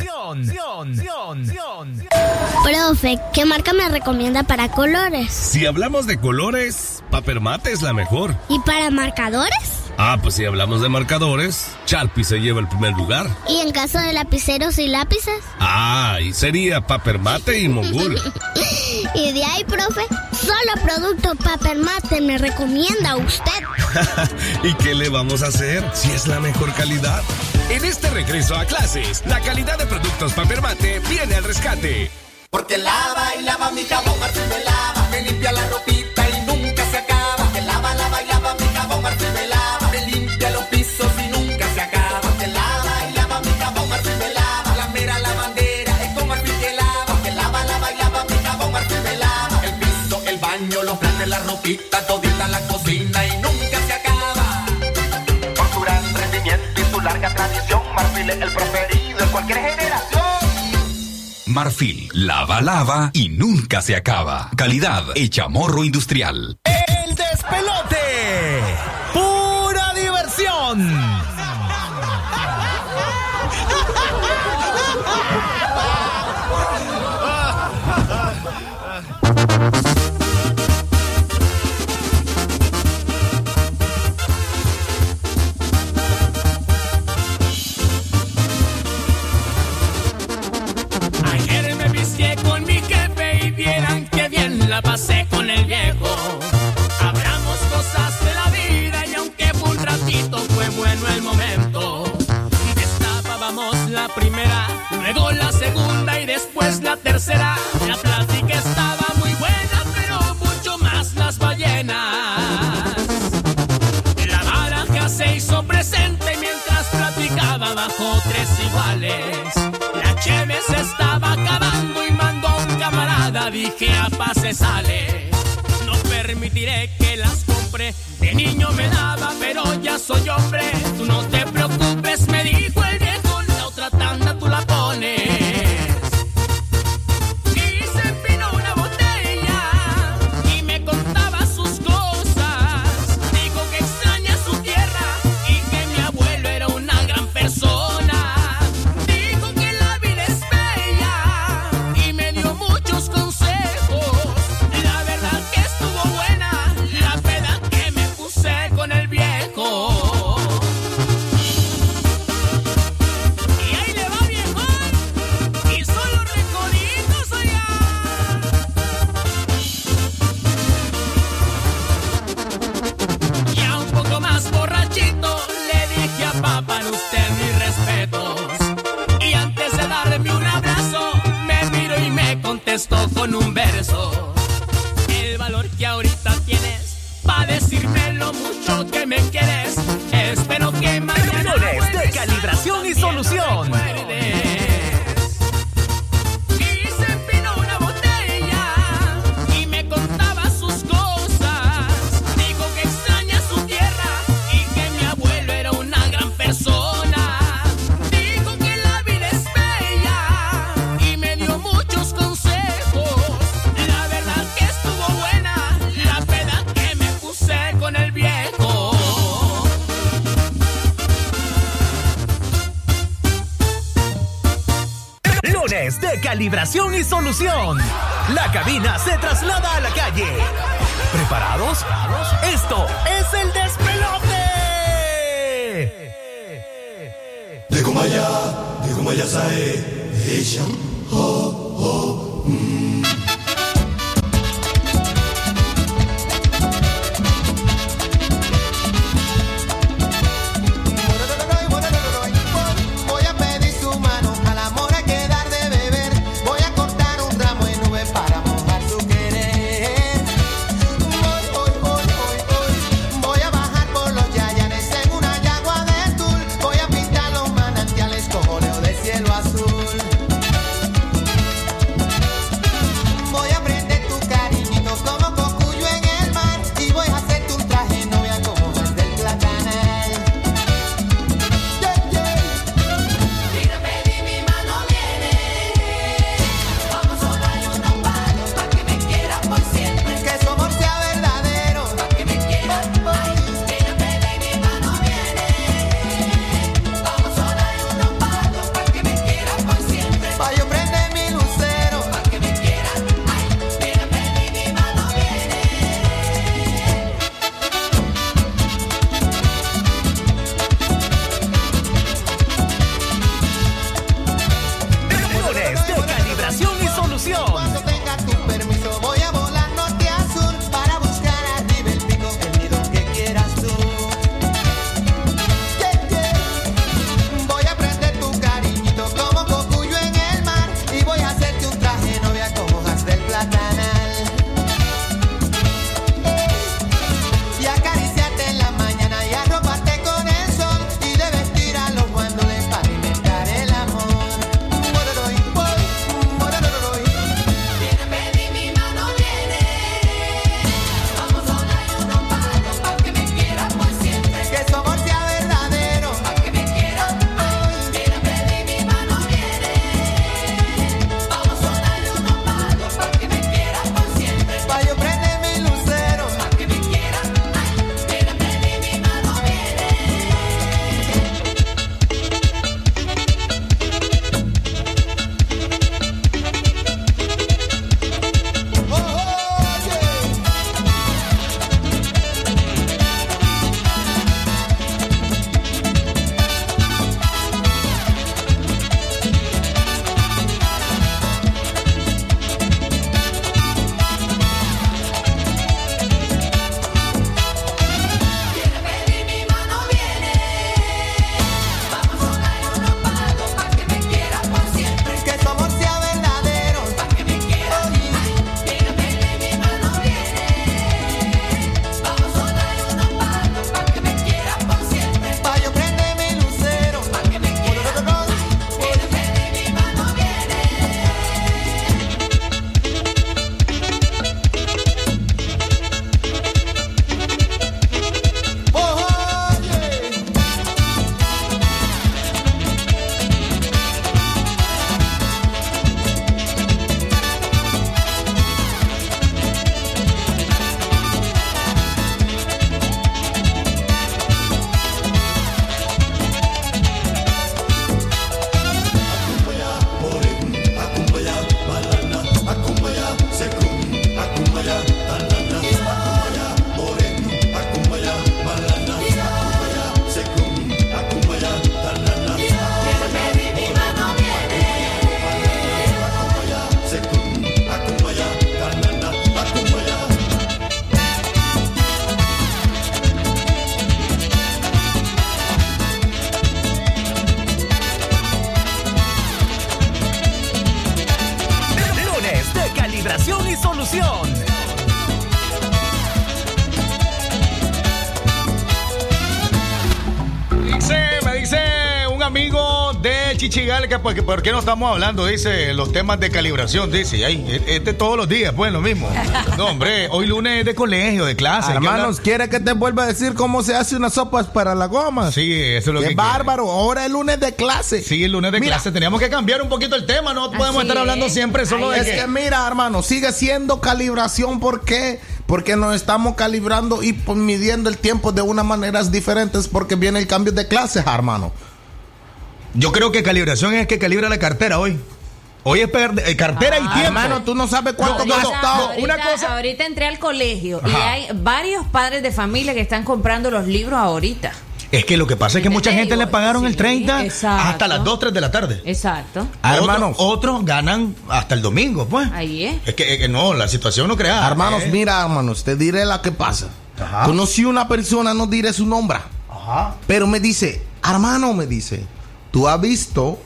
Profe, ¿qué marca me recomienda para colores? Si hablamos de colores, Papermate es la mejor. ¿Y para marcadores? Ah, pues si hablamos de marcadores, Sharpie se lleva el primer lugar. ¿Y en caso de lapiceros y lápices? Ah, y sería Papermate y Mongul. [LAUGHS] y de ahí, profe, solo producto Papermate me recomienda usted. [LAUGHS] ¿Y qué le vamos a hacer si es la mejor calidad? En este regreso a clases, la calidad de productos papel mate viene al rescate. Porque lava y lava mi jabón, así me lava, me limpia la ropa Marfil, lava, lava y nunca se acaba. Calidad hecha morro industrial. se sale. vibración y solución. La cabina se traslada a la calle. ¿Preparados? Esto es el despelote. De Gumaya, de Gumaya Sae, porque, pues, por qué no estamos hablando, dice, los temas de calibración, dice, ahí, este todos los días, pues lo mismo. [LAUGHS] No, hombre, hoy lunes es de colegio, de clase. Hermanos, ¿quiere que te vuelva a decir cómo se hace unas sopas para la goma? Sí, eso es lo qué que. bárbaro, ahora es lunes de clase. Sí, el lunes de mira, clase, teníamos que cambiar un poquito el tema, no podemos estar hablando siempre solo Ay, de. Es que mira, hermano, sigue siendo calibración porque porque nos estamos calibrando y pues midiendo el tiempo de unas maneras diferentes porque viene el cambio de clases, hermano. Yo creo que calibración es que calibra la cartera hoy. Hoy es eh, cartera y ah, tiempo. Hermano, tú no sabes cuánto no, costado. Una cosa. Ahorita entré al colegio y hay varios padres de familia que están comprando los libros ahorita. Es que lo que pasa es que este mucha gente le pagaron el 30 hasta las 2, 3 de la tarde. Exacto. A hermanos, otros, ganan hasta el domingo, pues. Ahí es. Es que, no, la situación no crea. Hermanos, eh. mira, hermanos, te diré la que pasa. Ajá. Conocí una persona, no diré su nombre. Ajá. Pero me dice, hermano, me dice, tú has visto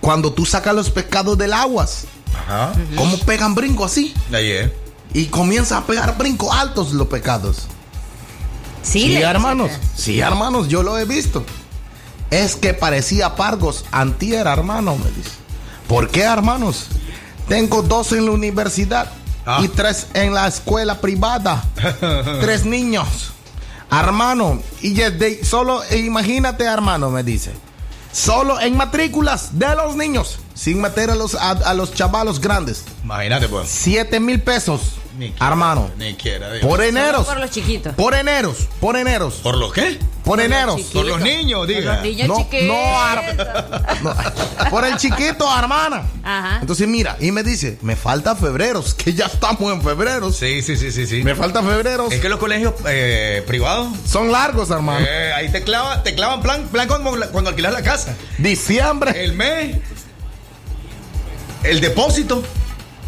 cuando tú sacas los pescados del aguas, Ajá. cómo pegan brinco así, Ahí es. y comienza a pegar brinco altos los pescados. Sí, hermanos, sí, hermanos, yo lo he visto. Es que parecía pargos antier, hermano, me dice. ¿Por qué, hermanos? Tengo dos en la universidad Ah. y tres en la escuela privada. [LAUGHS] tres niños. Hermano, y desde solo, imagínate, hermano, me dice. Solo en matrículas de los niños, sin meter a los, a, a los chavalos grandes. Imagínate, pues. Siete mil pesos, quiera, hermano. Ni quiera. Dios. Por Solo eneros. por los chiquitos. Por eneros. Por eneros. ¿Por los qué? Por eneros. Por los niños, Por diga. los niños No, chiquitos. no, ar- No, por el chiquito, hermana. Ajá. Entonces mira, y me dice, me falta febreros, que ya estamos en febrero. Sí, sí, sí, sí, sí. Me falta febreros. Es que los colegios eh, privados Son largos, hermano. eh, ahí te clavan, te clavan plan, plan cuando, cuando alquilas la casa. Diciembre. El mes, el depósito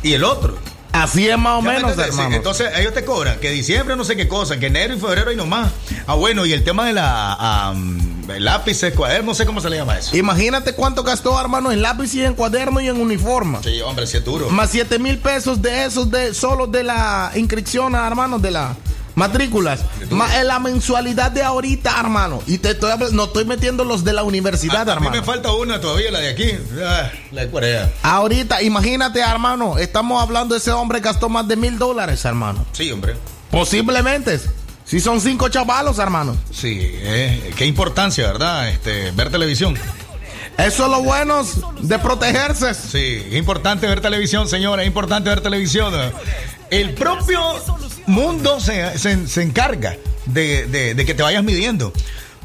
y el otro. Así es más o ¿Ya me menos, hermano. entonces ellos te cobran que diciembre no sé qué cosa, que enero y febrero y nomás. Ah, bueno, y el tema de la am, lápices, cuadernos, no sé cómo se le llama eso. Imagínate cuánto gastó, hermano, en lápiz y en cuaderno y en uniforme. Sí, hombre, sí es duro. Más 7 mil pesos de esos de solo de la inscripción, hermano, de la matrículas. Más en la mensualidad de ahorita, hermano. Y te estoy no estoy metiendo los de la universidad, a, a mí hermano. me falta una todavía, la de aquí. Ah, la de Corea. Ahorita, imagínate, hermano, estamos hablando de ese hombre que gastó más de mil dólares, hermano. Sí, hombre. Posiblemente. Si son cinco chavalos, hermano. Sí, eh, qué importancia, ¿verdad? Este, ver televisión. Eso es lo bueno de protegerse. Sí, es importante ver televisión, señora, es importante ver televisión. El propio mundo se, se- se encarga de, de- de que te vayas midiendo.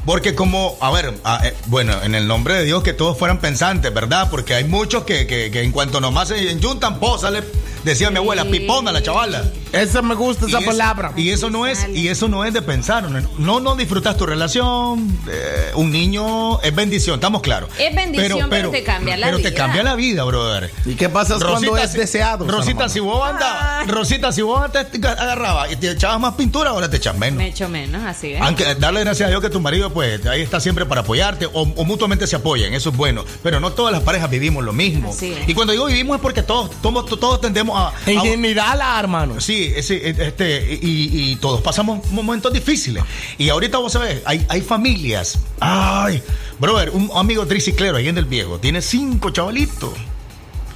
Porque como, a ver, eh, bueno, en el nombre de Dios que todos fueran pensantes, ¿verdad? Porque hay muchos que, que- que en cuanto nomás se enjuntan, po, sale, decía mi abuela, pipona la chavala. Esa me gusta, esa Y es- palabra. Y eso no es, y eso no es de pensar. No, no, disfrutas tu relación. eh, un niño es bendición, estamos claros. Es bendición, pero te cambia la pero te vida. cambia la vida, brother. ¿Y qué pasa cuando es deseado? Rosita, si vos andabas, Rosita, si vos antes te agarrabas y te echabas más pintura, ahora te echas menos. Me echo menos, así es. Aunque darle gracias a Dios que tu marido, pues, ahí está siempre para apoyarte o, o mutuamente se apoyan, eso es bueno. Pero no todas las parejas vivimos lo mismo. Así es. Y cuando digo vivimos es porque todos, todos, todos tendemos a. En a- general, hermano. Sí, sí, este, y, y todos pasamos momentos difíciles. Y ahorita vos sabés, hay, hay familias. Ay, brother, un amigo triciclero ahí en el viejo, tiene cinco chavalitos.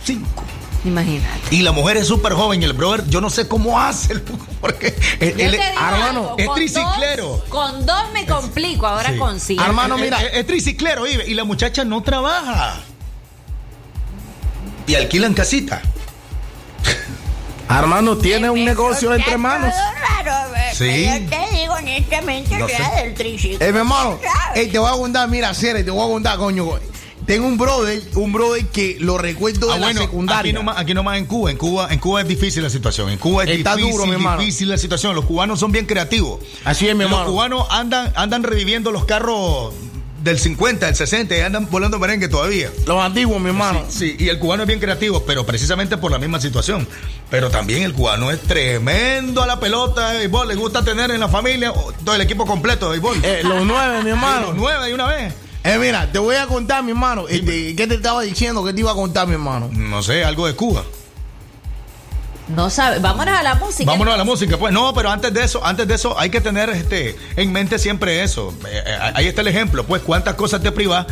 Cinco. Imagínate. Y la mujer es súper joven y el brother, yo no sé cómo hace, el- [LAUGHS] porque él, él es- hermano, algo, es con triciclero. dos- con dos me complico, ahora Sí. con cinco. Hermano, Es- mira. Es, es triciclero, y la muchacha no trabaja. Y alquilan casita. [LAUGHS] Hermano, tiene un negocio entre manos. raro, Sí. Yo te digo honestamente, No sea sé. del triciclo. Eh, mi hermano, ey, te voy a contar, mira, serio, te voy a contar, coño. Tengo un brother, un brother que lo recuerdo de Ah, la bueno, secundaria. Aquí nomás, aquí nomás en Cuba. En Cuba, en Cuba es difícil la situación. En Cuba es Está difícil, duro, mi hermano. difícil la situación. Los cubanos son bien creativos. Así es, mi Los hermano. cubanos andan, andan reviviendo los carros del 50, del 60 y andan volando merengue todavía. Los antiguos, mi hermano. Sí, sí, y el cubano es bien creativo, pero precisamente por la misma situación. Pero también el cubano es tremendo a la pelota de béisbol. Le gusta tener en la familia todo el equipo completo de béisbol. Eh, los nueve, mi [LAUGHS] hermano. Los nueve de una vez. Eh, mira, te voy a contar, mi hermano. Este, ¿Qué te estaba diciendo? ¿Qué te iba a contar, mi hermano? No sé, algo de Cuba. No sabe. Vámonos a la música. Vámonos a la música, pues. No, pero antes de eso, antes de eso, hay que tener este en mente siempre eso. Eh, eh, ahí está el ejemplo, pues, cuántas cosas te privas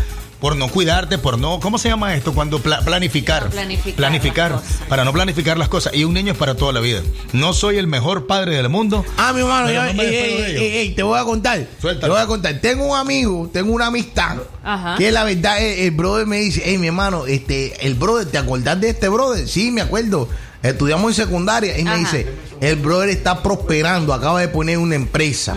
por no cuidarte, por no, ¿cómo se llama esto? Cuando pla- planificar. No planificar planificar, para no planificar las cosas. Y un niño es para toda la vida. No soy el mejor padre del mundo. Ah, mi hermano, yo- no me ey, ey, ey, ey, te voy a contar. Suéltalo. Te voy a contar. Tengo un amigo, tengo una amistad. Ajá. Que la verdad, el, el brother me dice, hey, mi hermano, este, el brother, ¿te acordás de este brother? Sí, me acuerdo. Estudiamos en secundaria y me dice, el brother está prosperando, acaba de poner una empresa.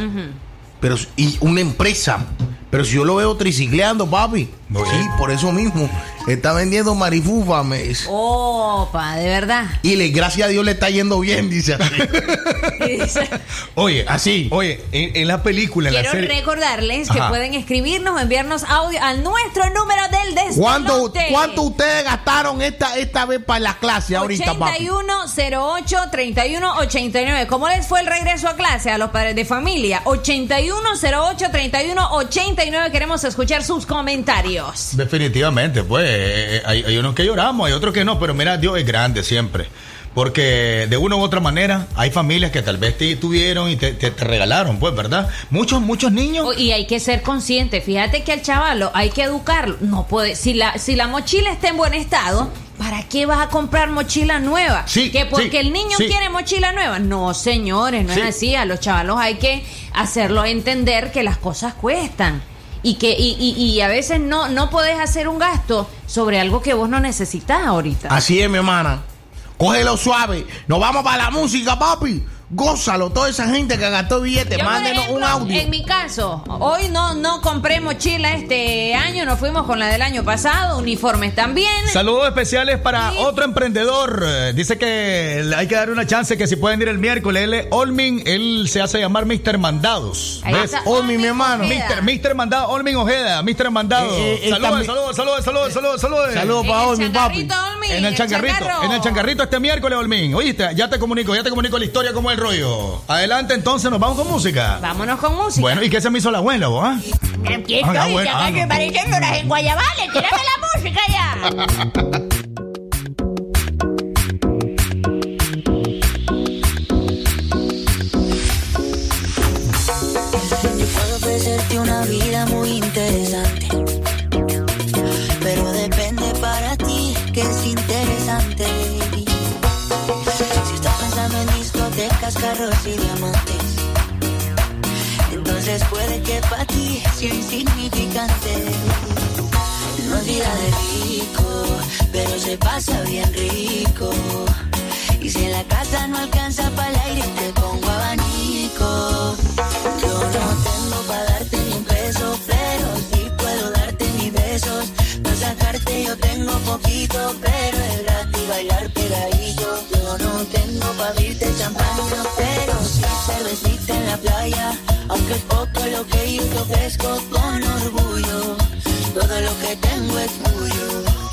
Pero, y una empresa. Pero si yo lo veo tricicleando, papi. Muy sí, bien. por eso mismo. Está vendiendo marifufa, me dice. Opa, de verdad. Y le, gracias a Dios le está yendo bien, dice así. [LAUGHS] Dice, Oye, Así. Oye, en, en la película, en la Quiero serie. recordarles que Ajá. pueden escribirnos o enviarnos audio al nuestro número del despelote. ¿Cuánto, ¿Cuánto ustedes gastaron esta, esta vez para la clase ahorita, papi? 8108-3189. ¿Cómo les fue el regreso a clase a los padres de familia? 8108-3189. Queremos escuchar sus comentarios. Definitivamente, pues. eh, hay, hay unos que lloramos, hay otros que no, pero mira, Dios es grande siempre. Porque de una u otra manera hay familias que tal vez te tuvieron y te, te- te regalaron, pues, ¿verdad? Muchos, muchos niños. Oh, Y hay que ser consciente. Fíjate que al chavalo hay que educarlo. No puede, si la, si la mochila está en buen estado, ¿para qué vas a comprar mochila nueva? Sí, que porque sí, el niño sí. quiere mochila nueva. No, señores, no Sí. es así. A los chavalos hay que hacerlo entender que las cosas cuestan. Y que, y, y- y a veces no, no podés hacer un gasto sobre algo que vos no necesitas ahorita. Así es, mi hermana. Cógelo suave. Nos vamos para la música, papi. Gózalo. Toda esa gente que gastó billetes, mándenos un ejemplo, audio. En mi caso, hoy no, no compré mochila este año, nos fuimos con la del año pasado, uniformes también. Saludos especiales para otro emprendedor. Eh, Dice que hay que dar una chance que si pueden ir el miércoles. Él es Olmin, él se hace llamar Mr. Mandados. Ahí ¿Ves? está. Olmin, mi hermano. Mr. Mr. Mandado, Olmin Ojeda, Mr. Mandado. Eh, eh, él saludos, también- saludos, saludos, saludos, saludos, saludos. Saludos para el Olmin, papi. Olmin, En el changarrito, changarro. en el changarrito este miércoles, Olmin. Oíste, ya te comunico, ya te comunico la historia como rollo. Adelante, entonces nos vamos con música. Vámonos con música. Bueno, ¿y qué se me hizo la abuela, vos? ah? Aquí Ah, estoy, bueno, acá ah, no. pareciendo las en Guayabales. Tírame la música ya. [LAUGHS] discotecas, carros y diamantes, entonces puede que para ti sea insignificante. No es de rico, pero se pasa bien rico. Y si en la casa no alcanza para el aire, te pongo abanico. Yo no tengo para yo tengo poquito, pero es gratis bailar pegadito. Yo no tengo para abrirte champaña, pero sí cervecita en la playa. Aunque es poco lo que yo te ofrezco con orgullo. Todo lo que tengo es tuyo.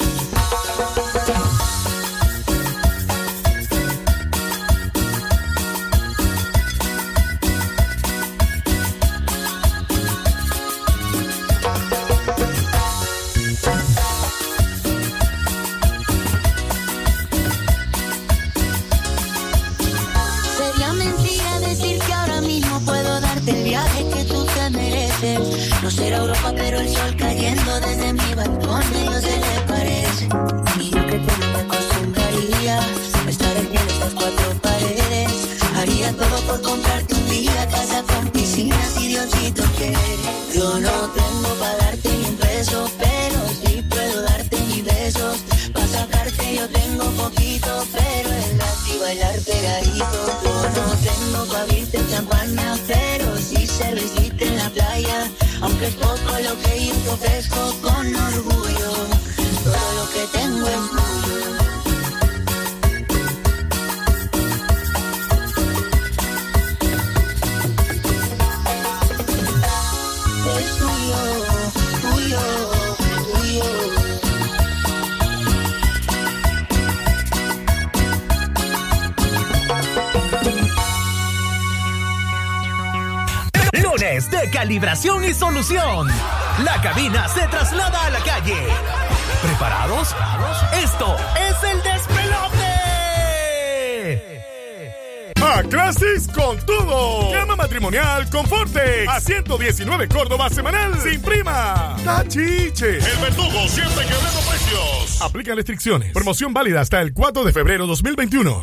No será Europa, pero el sol cayendo desde mi balcón ellos se le parece. Y yo que no me acostumbraría a estar aquí en estas cuatro paredes. Haría todo por comprarte un día casa con piscinas y Diosito quiere. Yo no tengo para darte ni un peso, pero sí puedo darte mis besos. Para sacarte yo tengo poquito, pero es gratis bailar pegadito. Yo no tengo para abrirte champaña, pero sí cervecita en la playa. Aunque es poco lo que yo te ofrezco con orgullo. Todo lo que tengo es tuyo. Calibración y solución. La cabina se traslada a la calle. ¿Preparados? Esto es el despelote. A clases con todo. Cama matrimonial Conforte. A 119 Córdoba semanal. Sin prima. Tachiche. El verdugo siempre quebrando precios. Aplica restricciones. Promoción válida hasta el 4 de febrero 2021.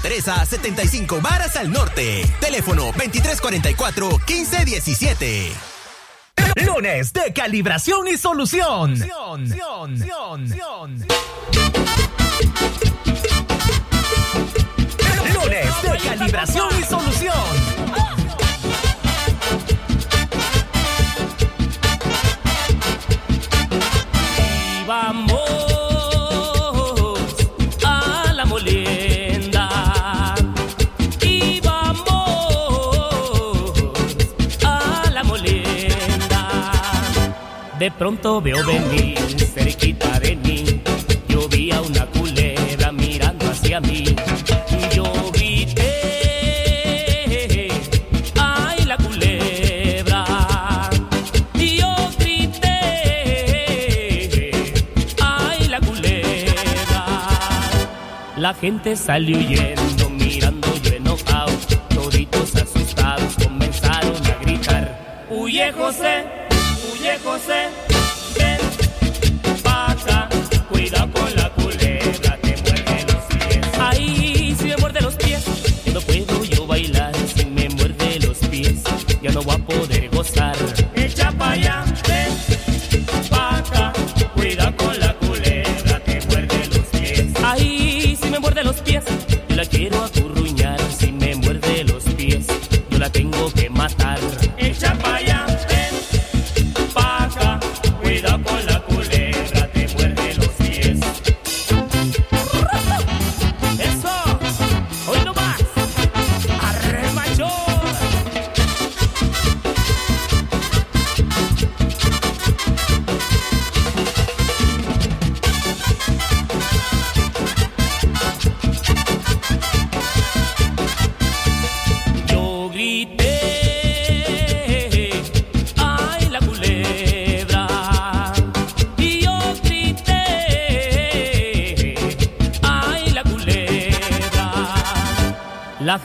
Teresa, 75 varas al norte. Teléfono 2344-1517. Lunes de calibración y solución. Lunes de calibración y solución. Y vamos De pronto veo venir cerquita de mí. Yo vi a una culebra mirando hacia mí. Y yo grité. ¡Ay, la culebra! Yo grité. ¡Ay, la culebra! La gente salió huyendo, mirando yo enojado. Toditos asustados comenzaron a gritar. Huye José,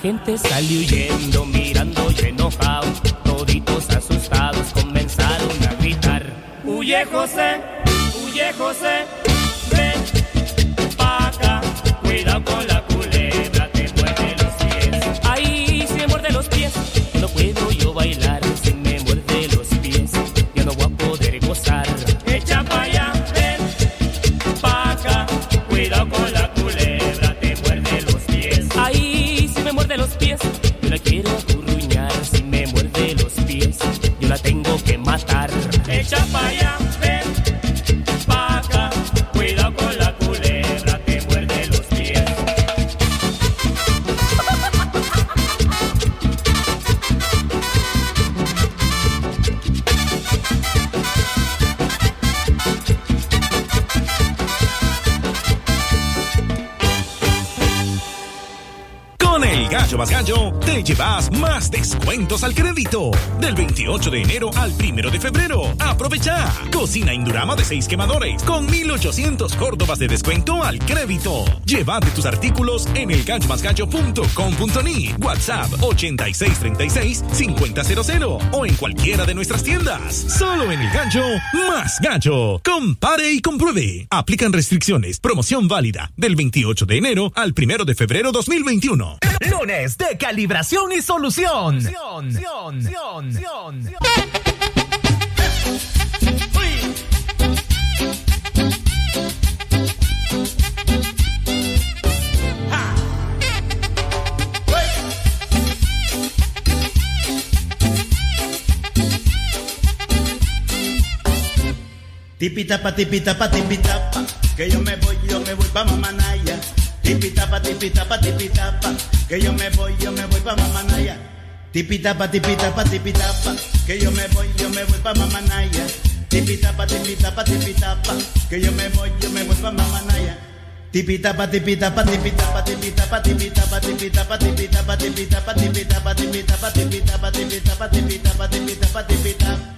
gente salió huyendo, mirando yo enojado. Toditos asustados comenzaron a gritar. Huye José, huye José, Muerde los pies, al crédito. Del 28 de enero al 1 de febrero. Aprovecha. Cocina Indurama de 6 quemadores con 1800 córdobas de descuento al crédito. Llévate tus artículos en elgallomasgallo.com.ni. WhatsApp 8636-5000 o en cualquiera de nuestras tiendas. Solo en el Gallo Más Gallo. Compare y compruebe. Aplican restricciones. Promoción válida del 28 de enero al 1 de febrero 2021. Lunes de calibración y solución. Tipitapa, tipitapa, tipitapa, que yo me voy, yo me voy pa' Mamanaya. Tipitapa, tipitapa, tipitapa, que yo me voy, yo me voy pa' Mamanaya. Tipitapa, tipitapa, tipitapa, que yo me voy, yo me voy pa' Mamanaya. Tipitapa, tipitapa, tipitapa, que yo me voy, yo me voy pa' Mamanaya. Tipitapa, tipitapa, tipitapa, tipitapa, tipitapa, tipitapa, tipitapa, tipitapa, tipitapa, tipitapa, tipitapa, tipitapa, tipitapa, tipitapa, tipitapa. Tipitapa,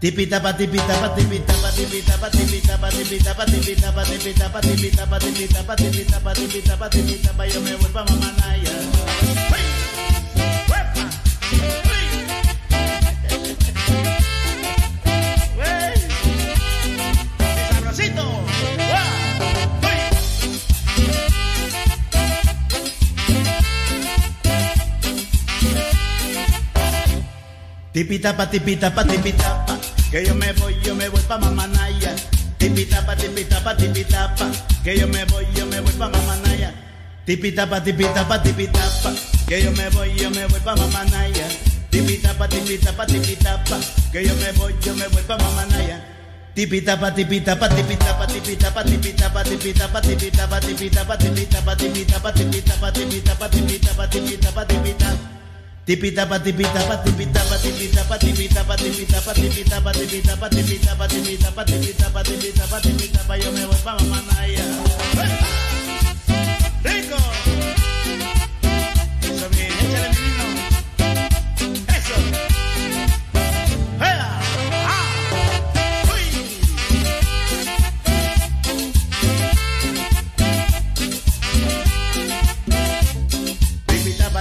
tipitapa, tipitapa, tipitapa, tipitapa, tipitapa, tipitapa, tipitapa, tipitapa, tipitapa, tipitapa, tipitapa, tipitapa, yo me voy pa' Mamanaya. Sabrosito. Tipitapa, tipitapa, tipitapa, que yo me voy, yo me voy pa' Mamanaya. Tipitapa, tipitapa, tipitapa, que yo me voy, yo me voy pa' Mamanaya. Tipitapa, tipitapa, tipitapa, que yo me voy, yo me voy pa' Mamanaya. Tipitapa, tipitapa, tipitapa, que yo me voy, yo me voy pa' Mamanaya. Tipitapa, tipitapa, tipitapa, tipitapa, tipitapa, tipitapa, tipitapa, tipitapa, tipitapa, tipitapa, tipitapa, tipitapa, tipitapa, tipitapa, tipitapa. Tipitapa, tipitapa, tipitapa, tipitapa, tipitapa, tipitapa, tipitapa, tipitapa, tipitapa, tipitapa, tipitapa, tipitapa, tipitapa, yo me voy pa' Mamanaya.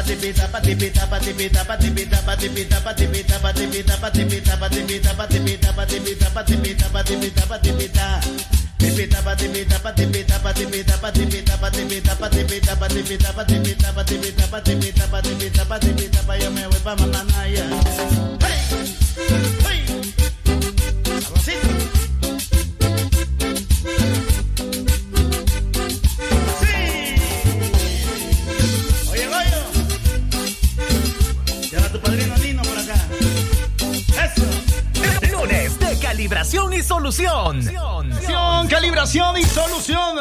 Tipitapa, tipitapa, tipitapa, tipitapa, tipitapa, tipitapa, tipitapa, tipitapa, tipitapa, tipitapa, tipitapa, tipitapa, tipitapa, tipitapa, tipita. Tipitapa, tipitapa, tipitapa, tipitapa, tipitapa, tipitapa, tipitapa, tipitapa, tipitapa, tipitapa, tipitapa, tipitapa, tipitapa, yo me voy pa' Mamanaya. padrino calibración y solución. Calibración, calibración y solución.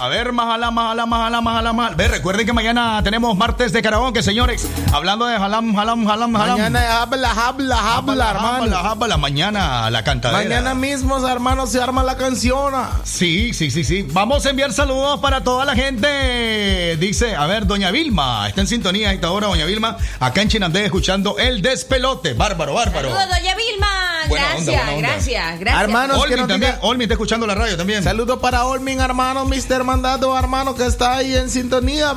A ver, majala, majala, majala, majala, majala. Ve, recuerden que mañana tenemos martes de karaoke, señores. Hablando de jalam, jalam, jalam, jalam. Mañana habla, habla, habla, hermano. Habla, habla, mañana la cantadera. Mañana mismo, hermano, se arma la canción. Sí, sí, sí, sí. Vamos a enviar saludos para toda la gente. Dice, a ver, doña Vilma, está en sintonía a esta hora, doña Vilma, acá en Chinandé escuchando el despelote. Bárbaro, bárbaro. Saludos, doña Vilma. Buena onda, gracias, buena onda. gracias, gracias. Hermanos, que Olmin no también, diga- Olmin está escuchando la radio también. Saludos para Olmin, hermano, Mr. Mandado, hermano, que está ahí en sintonía.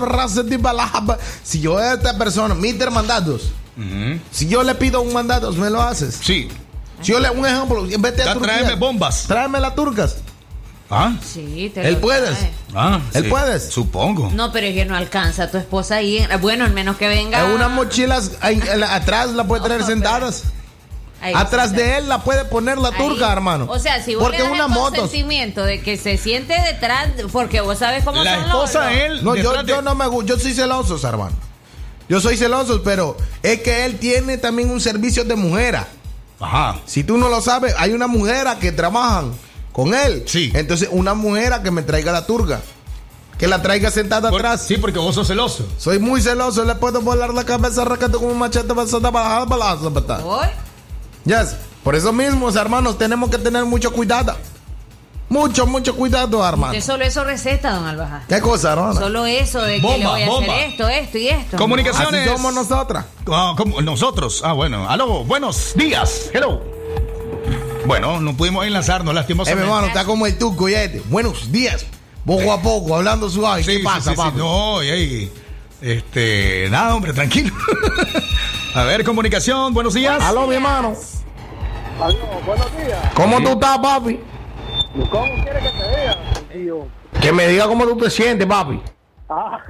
Si yo a esta persona, Mr. Mandados, si yo le pido un mandato, ¿me lo haces? Sí. Si yo le un ejemplo, en vez de a Ya Turquía, tráeme bombas. Tráeme las turcas. ¿Ah? Sí, te Él lo puedes. Ah, Él sí. puedes. Supongo. No, pero es que no alcanza tu esposa ahí. Bueno, al menos que venga. En unas mochilas ahí, atrás la puede traer No, sentadas. Ahí, Atrás de él la puede poner la ahí. turca, hermano. O sea, si vos Porque le das una el moto. consentimiento de que se siente detrás, porque vos sabes cómo La son los- esposa los- él. No, yo, detrás de- yo no me gusta. Yo soy celoso, hermano. Yo soy celoso, pero es que él tiene también un servicio de mujer. Ajá. Si tú no lo sabes, hay una mujer que trabajan con él. Sí. Entonces, una mujer que me traiga la turca. Que la traiga sentada Por- atrás. Sí, porque vos sos celoso. Soy muy celoso, le puedo volar la cabeza racato como un machete pasada para para Hoy, Yes. Por eso mismo, hermanos, tenemos que tener mucho cuidado. Mucho, mucho cuidado, hermano. usted solo eso receta, don Albaja. ¿Qué cosa, hermano? Solo eso de que le voy a bomba. hacer esto, esto y esto. Comunicaciones. Así somos nosotras. Ah, ¿cómo? Nosotros. Ah, bueno. Aló, buenos días. Hello. Bueno, no pudimos enlazarnos, Eh, mi lastimosamente. hermano, está como el turco, ya este. Buenos días. Poco a poco, hablando suave. Sí, ¿Qué sí, pasa, sí, papi? No, y ahí, Este, nada, hombre, tranquilo. [LAUGHS] A ver, comunicación, buenos días. Aló, mi hermano. Aló, buenos días. ¿Cómo tú estás, papi? ¿Cómo quiere que te diga, tío? Que me diga cómo tú te sientes, papi. Ah,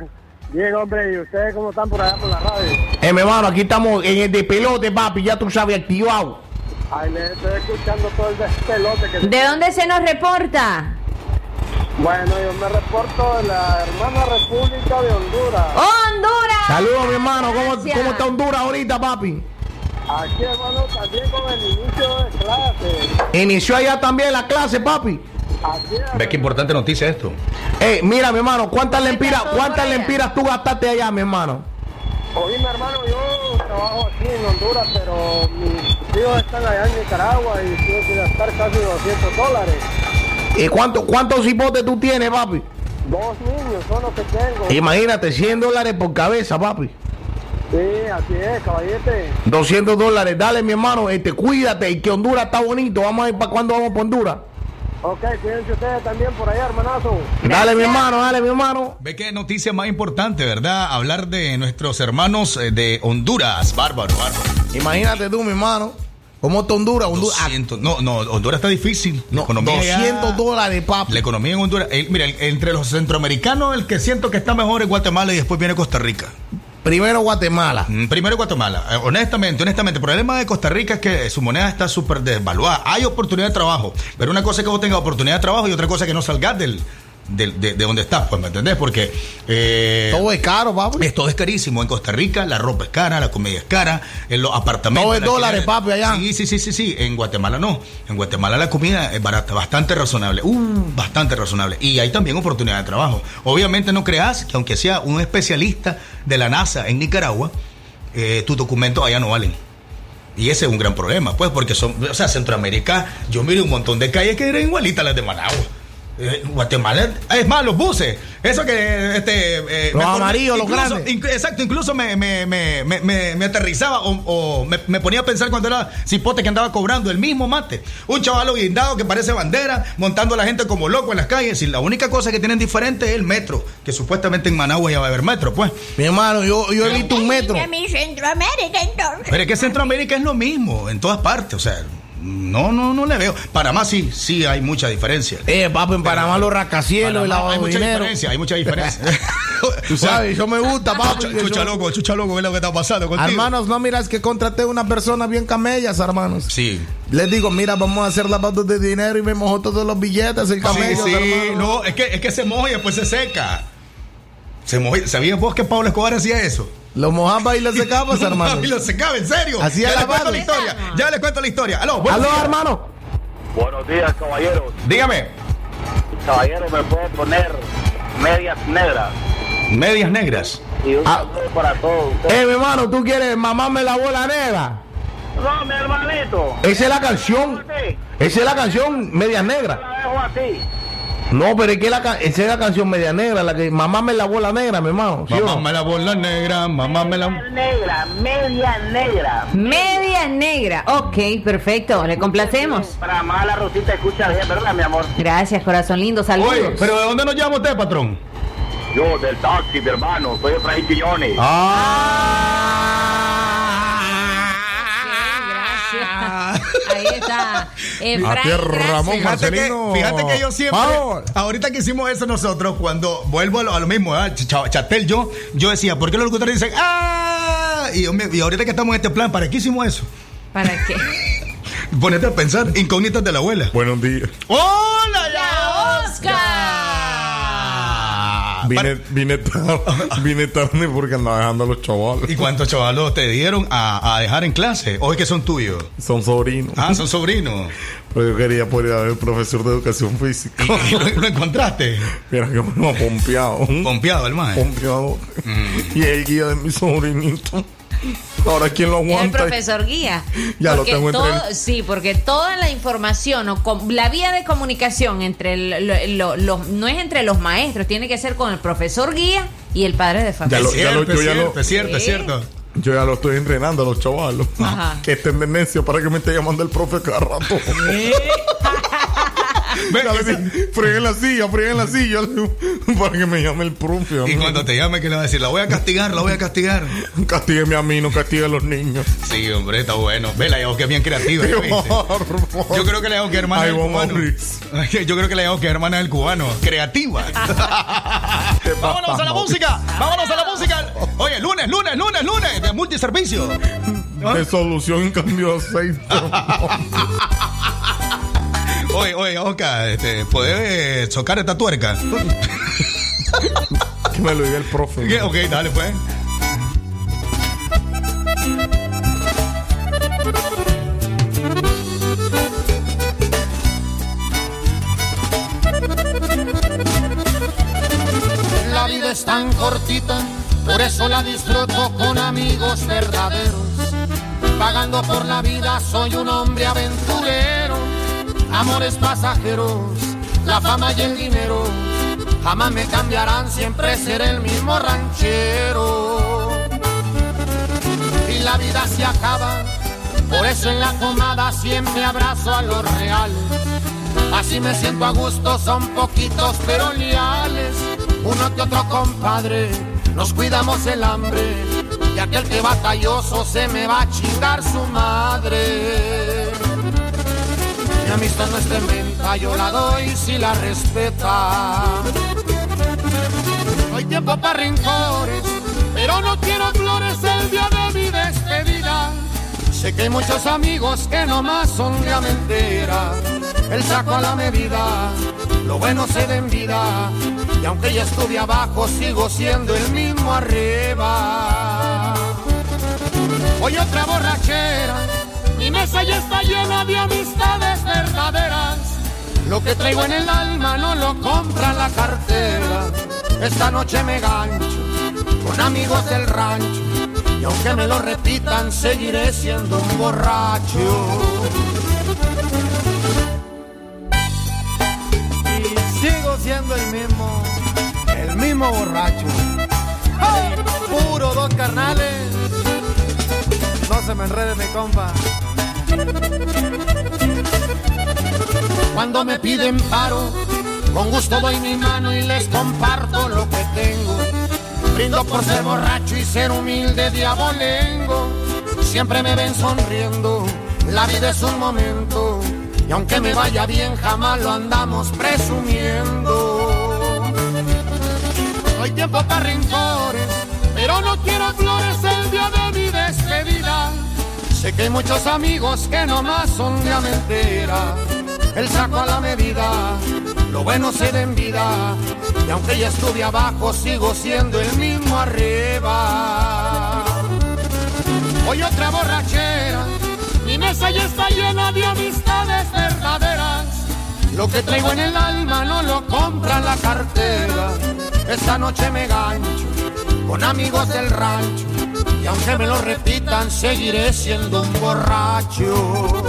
bien, hombre, ¿y ustedes cómo están por allá por la radio? Eh, mi hermano, aquí estamos en el de pelote, papi. Ya tú sabes, activado. Ay, le estoy escuchando todo el despelote que... ¿De dónde se nos reporta? Bueno, yo me reporto de la hermana República de Honduras. ¡Honduras! Saludos, mi hermano. ¿Cómo. ¿Cómo está Honduras ahorita, papi? Aquí, hermano, también con el inicio de clase. Inició allá también la clase, papi. Así es. Ve qué importante noticia esto. Eh, mira, mi hermano, ¿cuántas ¿Cómo lempiras, cuántas lempiras tú gastaste allá, mi hermano? Oye, mi hermano, yo trabajo aquí en Honduras, pero mis hijos están allá en Nicaragua y tengo que gastar casi 200 dólares. ¿Y cuánto, cuántos hipotes tú tienes, papi? Dos niños son los que tengo. Imagínate, 100 dólares por cabeza, papi. Sí, así es, caballete. 200 dólares. Dale, mi hermano, este, cuídate y que Honduras está bonito. Vamos a ir para cuando vamos para Honduras. Ok, cuídense ustedes también por allá, hermanazo. Dale, mi hermano, dale, mi hermano. Ve qué noticia más importante, ¿verdad? Hablar de nuestros hermanos eh, de Honduras. Bárbaro, bárbaro. Imagínate tú, mi hermano. ¿Cómo está Honduras? Honduras. 200, no, no, Honduras está difícil. La economía ya- 200 dólares, papi. La economía en Honduras. eh, mira, entre los centroamericanos, el que siento que está mejor es Guatemala y después viene Costa Rica. Primero Guatemala. Mm, Primero Guatemala. Eh, honestamente, honestamente, el problema de Costa Rica es que su moneda está súper desvaluada. Hay oportunidad de trabajo, pero una cosa es que vos tengas oportunidad de trabajo y otra cosa es que no salgas del, de, de donde estás, pues, ¿me entendés? Porque... eh, Todo es caro, papi. es- todo es carísimo. En Costa Rica la ropa es cara, la comida es cara, en los apartamentos... Todo es dólares, papi, allá. Sí, sí, sí, sí, sí. En Guatemala no. En Guatemala la comida es barata, bastante razonable. Uh, bastante razonable. Y hay también oportunidad de trabajo. Obviamente no creas que aunque sea un especialista de la NASA en Nicaragua, eh, tus documentos allá no valen. Y ese es un gran problema, pues, porque son, o sea, Centroamérica, yo miro un montón de calles que eran igualitas a las de Managua. Eh, Guatemala, es más, los buses, eso que este eh, Los amarillos, los grandes. inc- exacto, incluso me, me, me, me, me- me aterrizaba o, o me, me ponía a pensar cuando era cipote que andaba cobrando el mismo mate. Un chavalo guindado que parece bandera, montando a la gente como loco en las calles. Y la única cosa que tienen diferente es el metro, que supuestamente en Managua ya va a haber metro, pues. Mi hermano, yo, yo he visto un metro. Mi Centroamérica, entonces. Pero es que Centroamérica es lo mismo, en todas partes, o sea, no, no, no le veo. Panamá sí, sí hay mucha diferencia. Eh, papi, en Panamá los rascacielos y lavado hay mucha dinero. diferencia, hay mucha diferencia. [LAUGHS] Tú sabes, eso me gusta, papi. Chucha, loco, chucha loco, ve lo que está pasando contigo. Hermanos, no miras que contraté una persona bien camellas, hermanos. Sí. Les digo, mira, vamos a hacer lavados de dinero y me mojó todos los billetes, el camello, sí, sí, hermano. no, es que, es que se moja y después se seca. Se moja, ¿Sabías vos que Pablo Escobar hacía eso? Lo mojaba y lo secabas, Lo hermano. mojaba Y lo secaba, en serio. Hacía ya les cuento la historia. Ya les cuento la historia. Aló, buenos Aló, días. hermano. Buenos días, caballeros. Dígame. Caballero, ¿me puede poner medias negras? Medias negras. Y un Ah. saludo para todos ustedes. Eh, mi hermano, ¿tú quieres mamarme la bola negra? No, mi hermanito. Esa es la canción. Esa es la canción Medias Negras. la dejo así. No, pero es que la, esa es la canción Media Negra, la que mamame la bola negra, mi hermano. ¿sí no? Mamá me la bola negra, mamá me la... Negra, media negra. Media negra. Ok, perfecto. Le complacemos. Para más la Rosita escucha bien, ¿verdad, mi amor? Gracias, corazón lindo. Saludos. Oye, pero ¿de dónde nos llama usted, patrón? Yo, del taxi, mi hermano. Soy Efraín Quiñones. Ahí está. Ti, Ramón. Fíjate que, Marcelino. fíjate que yo siempre, ahorita que hicimos eso nosotros, cuando vuelvo a lo, a lo mismo, Ch- Chatel, yo, yo decía, ¿por qué los locutores dicen, ¡ah! Y, yo me- y ahorita que estamos en este plan, ¿para qué hicimos eso? ¿Para qué? [LAUGHS] Ponete a pensar, incógnitas de la abuela. Buenos días. ¡Hola, ¡La Oscar! Vine, vine, tarde, [LAUGHS] vine tarde porque andaba dejando a los chavales. ¿Y cuántos chavalos te dieron a, a dejar en clase? Hoy que son tuyos. Son sobrinos. Ah, son sobrinos. [LAUGHS] Pero yo quería poder ir a ver el profesor de educación física. ¿Y lo, lo encontraste? Mira que me pompeado. Pompeado el maje. Pompeado. Mm. Y el guía de mi sobrinito. Ahora, ¿quién lo El aguanta? profesor guía. [LAUGHS] Ya lo tengo entre todo- Sí, porque toda la información o la vía de comunicación entre el- lo- lo- los- no es entre los maestros, tiene que ser con el profesor guía y el padre de familia. Ya lo- Es ya lo- cierto, yo es ya lo- cierto, es cierto, es Sí. cierto. Yo ya lo estoy entrenando a los chavalos. Ajá. [LAUGHS] Que esté en tendencia para que me esté llamando el profe cada rato. [LAUGHS] Le freguen la silla, freguen la silla. le [LAUGHS] Para que me llame el profe. Y cuando te llame, ¿qué le va a decir? La voy a castigar, la voy a castigar. Castígueme a mí, no castigue a los niños. Sí, hombre, está bueno. Ve, la que es bien creativa. ¿ya viste? Yo creo que la que hermana del cubano. [LAUGHS] Yo creo que la que hermana del cubano. Creativa. [LAUGHS] Vámonos a la música. Vámonos a la música. Oye, lunes, lunes, lunes, lunes de multiservicio. De solución en cambio de aceite. Oye, oye, Oca, este, ¿podés eh, chocar esta tuerca? que me lo diga el profe. ¿Qué? Ok, dale, pues. La vida es tan cortita, por eso la disfruto con amigos verdaderos. Pagando por la vida soy un hombre aventurero. Amores pasajeros, la fama y el dinero jamás me cambiarán, siempre seré el mismo ranchero. Y la vida se acaba, por eso en la comada siempre abrazo a lo real. Así me siento a gusto, son poquitos pero leales. Uno que otro compadre, nos cuidamos el hambre. Y aquel que batalloso se me va a chingar su madre. Mi amistad no es de menta, yo la doy si la respeta. No hay tiempo para rencores, pero no quiero flores el día de mi despedida. Sé que hay muchos amigos que nomás son de mentira. El saco a la medida, lo bueno se da en vida. Y aunque ya estuve abajo, sigo siendo el mismo arriba. Hoy otra borrachera, mi mesa ya está llena de amistades verdaderas. Lo que traigo en el alma no lo compra la cartera. Esta noche me gancho con amigos del rancho. Y aunque me lo repitan, seguiré siendo un borracho. Y sigo siendo el mismo, el mismo borracho. Puro dos carnales. No se me enrede mi compa. Cuando me piden paro, con gusto doy mi mano y les comparto lo que tengo. Brindo por ser borracho y ser humilde diabolengo. Siempre me ven sonriendo, la vida es un momento. Y aunque me vaya bien, jamás lo andamos presumiendo. Hay tiempo para rencores, pero no quiero flores el día de mi despedida. Sé que hay muchos amigos que nomás son de mentira. El saco a la medida, lo bueno se da vida. Y aunque ya estuve abajo, sigo siendo el mismo arriba. Hoy otra borrachera, mi mesa ya está llena de amistades verdaderas. Lo que traigo en el alma no lo compra la cartera. Esta noche me gancho con amigos del rancho. Y aunque me lo repitan, seguiré siendo un borracho.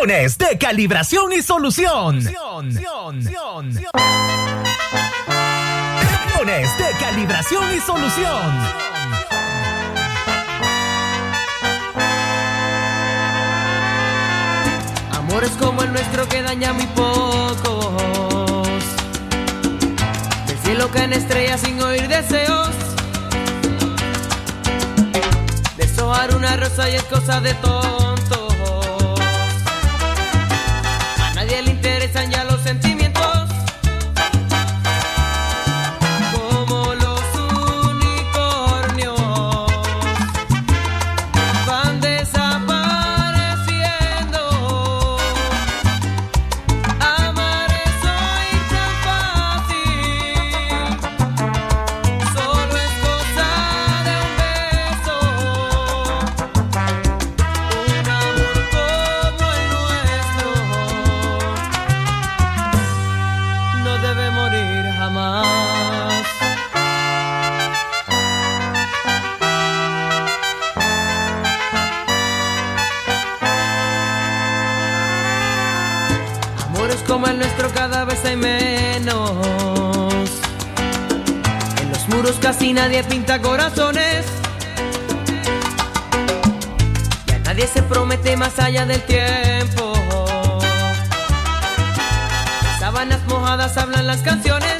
Lunes de calibración y solución. Lunes de calibración y solución. Amores como el nuestro que daña muy pocos. Del cielo caen estrellas sin oír deseos. Deshojar una rosa y es cosa de tontos. Casi nadie pinta corazones. Ya nadie se promete más allá del tiempo. En sábanas mojadas hablan las canciones.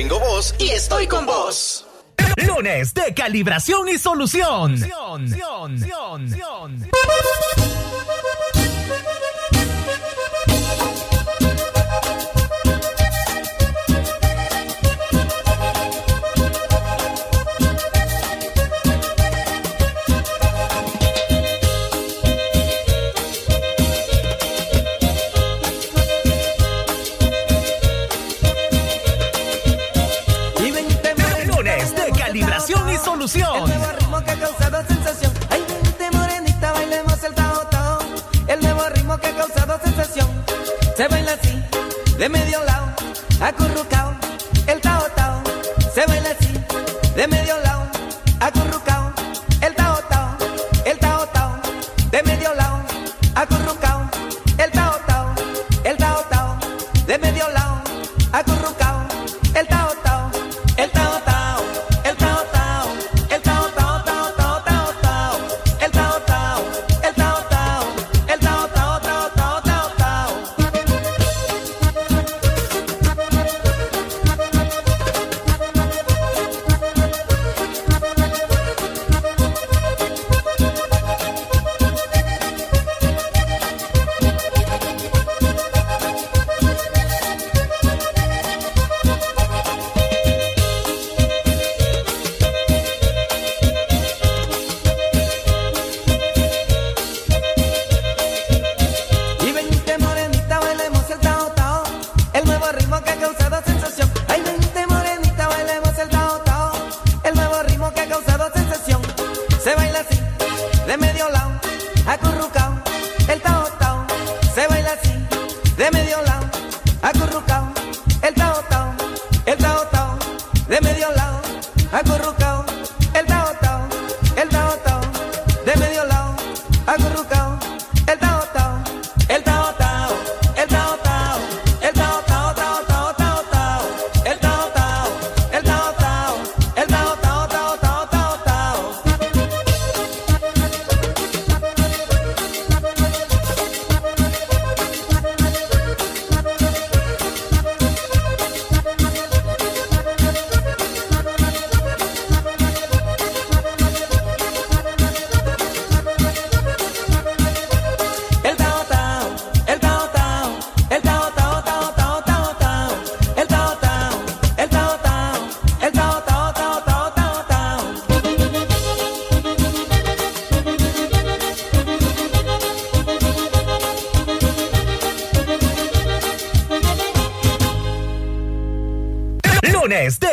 Tengo voz y estoy con vos. Lunes de calibración y solución. Lunes El nuevo ritmo que ha causado sensación. Ay, vente morenita, bailemos el tao tao. El nuevo ritmo que ha causado sensación. Se baila así, de medio lado, acurrucao.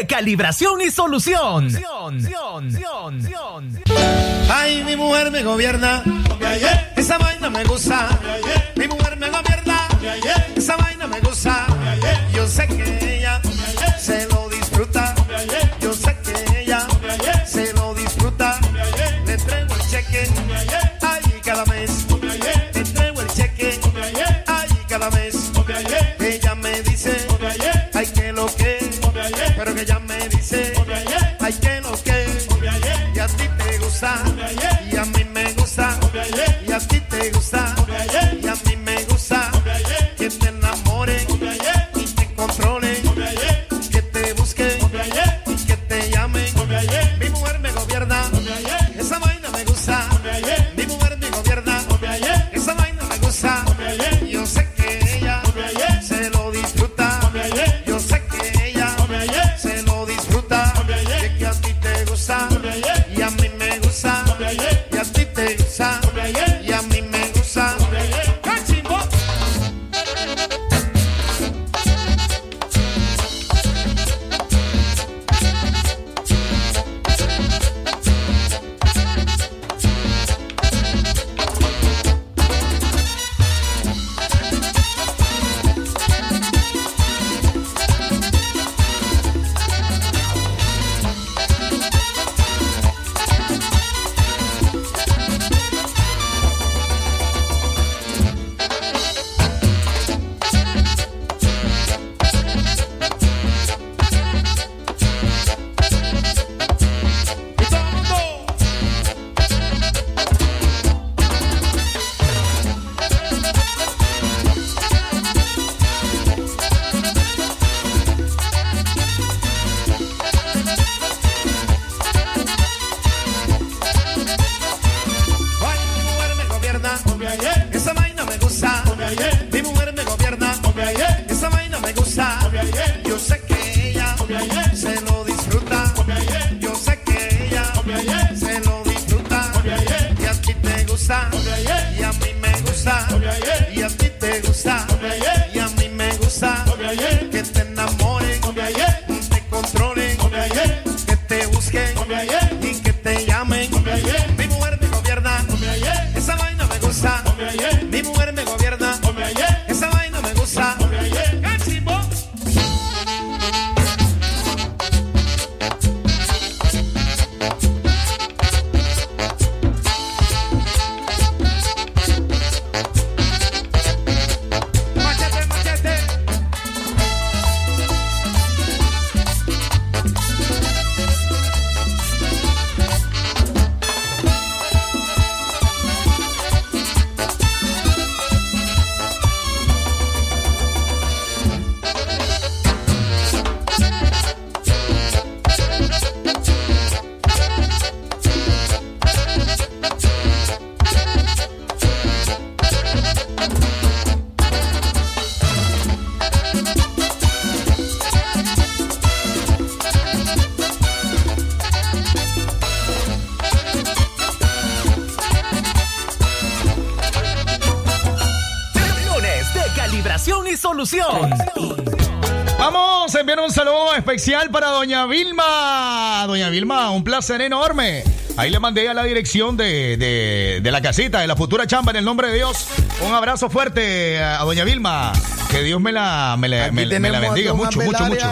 Calibración y solución. Ay, mi mujer me gobierna. Esa vaina me gusta. Mi mujer me gobierna. Esa vaina me gusta. Yo sé que te solución. Vamos a enviar un saludo especial para Doña Vilma. Doña Vilma, un placer enorme. Ahí le mandé a la dirección de, de- de la casita, de la futura chamba, en el nombre de Dios. Un abrazo fuerte a Doña Vilma. Que Dios me la, me la, me- me la bendiga mucho, mucho, mucho.